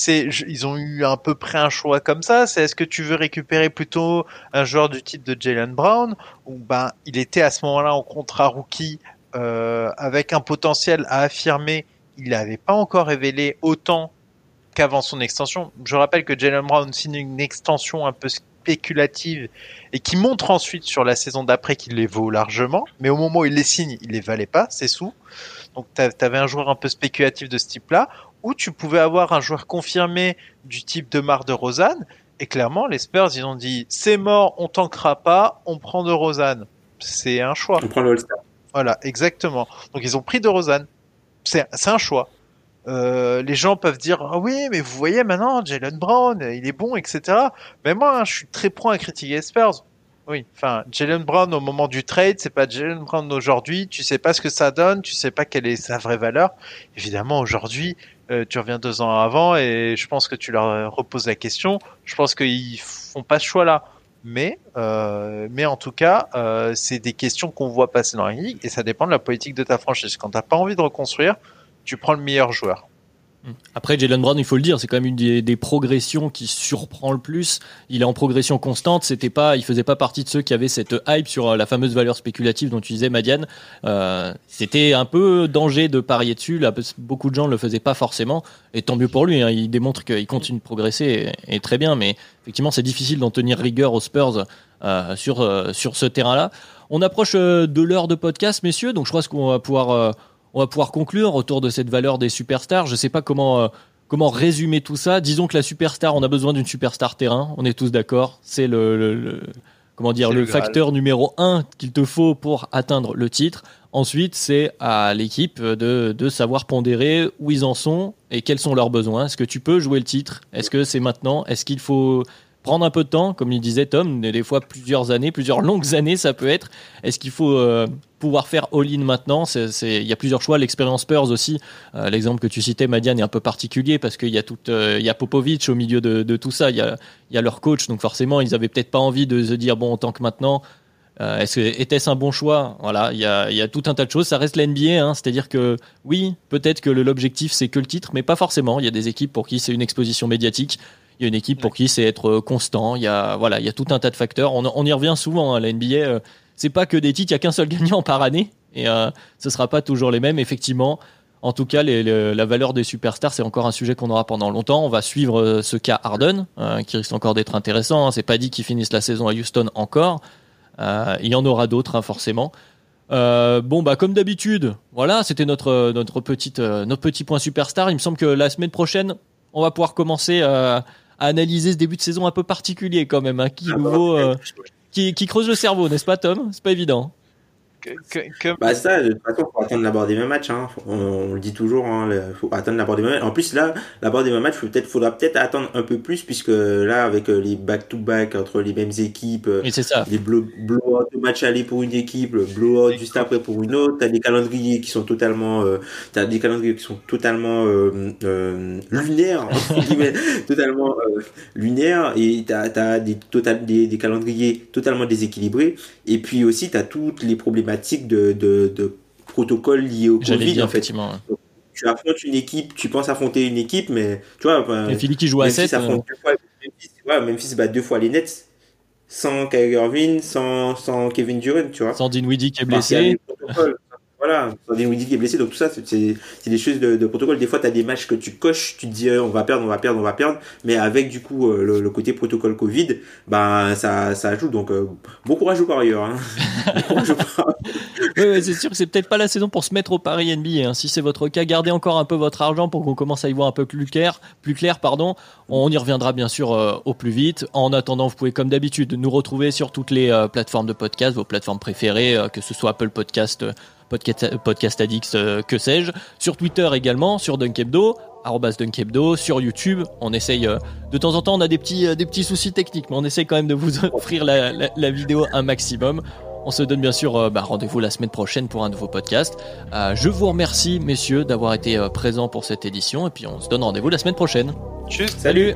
Ils ont eu à peu près un choix comme ça. C'est est-ce que tu veux récupérer plutôt un joueur du type de Jalen Brown ou ben il était à ce moment-là en contrat rookie euh, avec un potentiel à affirmer. Il n'avait pas encore révélé autant qu'avant son extension. Je rappelle que Jalen Brown signe une extension un peu spéculative et qui montre ensuite sur la saison d'après qu'il les vaut largement. Mais au moment où il les signe, il les valait pas, ses sous. Donc tu avais un joueur un peu spéculatif de ce type-là, ou tu pouvais avoir un joueur confirmé du type de Mar de Rosanne. Et clairement, les Spurs, ils ont dit c'est mort, on tankera pas, on prend de Rosanne. C'est un choix. On prend le All-Star. Voilà, exactement. Donc ils ont pris de Rosanne. C'est un choix. Euh, les gens peuvent dire ah oui mais vous voyez maintenant Jalen Brown il est bon etc mais moi hein, je suis très pro à critiquer Spurs. Oui enfin Jalen Brown au moment du trade c'est pas Jalen Brown aujourd'hui tu sais pas ce que ça donne tu sais pas quelle est sa vraie valeur. Évidemment aujourd'hui euh, tu reviens deux ans avant et je pense que tu leur reposes la question. Je pense qu'ils font pas ce choix là mais euh, mais en tout cas euh, c'est des questions qu'on voit passer dans la ligue et ça dépend de la politique de ta franchise. Quand t'as pas envie de reconstruire tu prends le meilleur joueur. Après, Jalen Brown, il faut le dire, c'est quand même une des, progressions qui surprend le plus. Il est en progression constante. C'était pas, il faisait pas partie de ceux qui avaient cette hype sur euh, la fameuse valeur spéculative dont tu disais, Madiane. Euh, c'était un peu danger de parier dessus. Beaucoup de gens le faisaient pas forcément. Et tant mieux pour lui. Hein. Il démontre qu'il continue de progresser et, très bien. Mais effectivement, c'est difficile d'en tenir rigueur aux Spurs euh, sur sur ce terrain-là. On approche de l'heure de podcast, messieurs. Donc, je crois qu'on va pouvoir on va pouvoir conclure autour de cette valeur des superstars. Je ne sais pas comment euh, comment résumer tout ça. Disons que la superstar, on a besoin d'une superstar terrain. On est tous d'accord. C'est le, comment dire le, facteur numéro un qu'il te faut pour atteindre le titre. Ensuite, c'est à l'équipe de, de savoir pondérer où ils en sont et quels sont leurs besoins. Est-ce que tu peux jouer le titre? Est-ce que c'est maintenant? Est-ce qu'il faut prendre un peu de temps, comme il disait Tom, des fois plusieurs années, plusieurs longues années, ça peut être. Est-ce qu'il faut euh, pouvoir faire all-in maintenant? Il y a plusieurs choix. L'expérience Spurs aussi, euh, l'exemple que tu citais, Madiane, est un peu particulier parce qu'il y a euh, y a Popovic au milieu de, tout ça. Il y a, leur coach, donc forcément, ils avaient peut-être pas envie de se dire bon, en tant que maintenant. Est-ce était-ce un bon choix? Voilà, il y, a, tout un tas de choses. Ça reste la NBA, hein, c'est-à-dire que oui, peut-être que l'objectif c'est que le titre, mais pas forcément. Il y a des équipes pour qui c'est une exposition médiatique. Il y a une équipe pour qui c'est être euh, constant. Il y a voilà, il y a tout un tas de facteurs. On, y revient souvent hein, la NBA. Euh, c'est pas que des titres, il y a qu'un seul gagnant par année et euh, ce sera pas toujours les mêmes. Effectivement, en tout cas, la valeur des superstars, c'est encore un sujet qu'on aura pendant longtemps. On va suivre ce cas Harden, qui risque encore d'être intéressant. Hein. C'est pas dit qu'ils finissent la saison à Houston encore. il y en aura d'autres, hein, forcément. bon, bah comme d'habitude, voilà, c'était notre notre petite notre petit point superstar. Il me semble que la semaine prochaine, on va pouvoir commencer analyser ce début de saison un peu particulier quand même, hein, qui, ah, euh, qui, qui creuse le cerveau, n'est-ce pas Tom? C'est pas évident. Bah ça, de toute façon, faut attendre la barre des mêmes matchs. Hein. On, le dit toujours, hein, faut attendre la barre des mêmes matchs. En plus, là, la barre des mêmes matchs, peut-être, faudra peut-être attendre un peu plus, puisque là, avec euh, les back-to-back entre les mêmes équipes, euh, c'est ça. les blow, blow de match aller pour une équipe, le blow juste après pour une autre, t'as des calendriers qui sont totalement, euh, t'as des calendriers qui sont totalement euh, euh, lunaires, totalement lunaires, et t'as as des, total, des, des calendriers totalement déséquilibrés, et puis aussi t'as toutes les problématiques de, de, de protocole lié au Covid. en fait. tu affrontes une équipe, tu penses affronter une équipe, mais tu vois. Enfin, Philly qui joue à 7. Euh... Memphis, ouais, bat deux fois les Nets sans Kyrie Irving, sans, sans Kevin Durant, tu vois. Sans Dinwiddie qui est blessé. Voilà, Dinwiddie qui est blessé, donc tout ça, c'est des choses de, de, protocole. Des fois, tu as des matchs que tu coches, tu te dis euh, on va perdre, on va perdre, on va perdre, mais avec du coup euh, le, le, côté protocole Covid, ben ça, ça ajoute. Donc euh, bon courage aux parieurs. Hein. oui, ouais, c'est sûr que c'est peut-être pas la saison pour se mettre au pari NBA. Hein. Si c'est votre cas, gardez encore un peu votre argent pour qu'on commence à y voir un peu plus clair, plus clair, pardon. On y reviendra bien sûr au plus vite. En attendant, vous pouvez comme d'habitude nous retrouver sur toutes les plateformes de podcast, vos plateformes préférées, que ce soit Apple Podcast podcast, podcast Addicts, euh, que sais-je. Sur Twitter également, sur Dunkebdo, Dunkebdo, sur YouTube. On essaye, euh, de temps en temps, on a des petits, euh, des petits soucis techniques, mais on essaye quand même de vous offrir la, la, vidéo un maximum. On se donne bien sûr bah, rendez-vous la semaine prochaine pour un nouveau podcast. je vous remercie, messieurs, d'avoir été présents pour cette édition. Et puis on se donne rendez-vous la semaine prochaine. Juste, salut.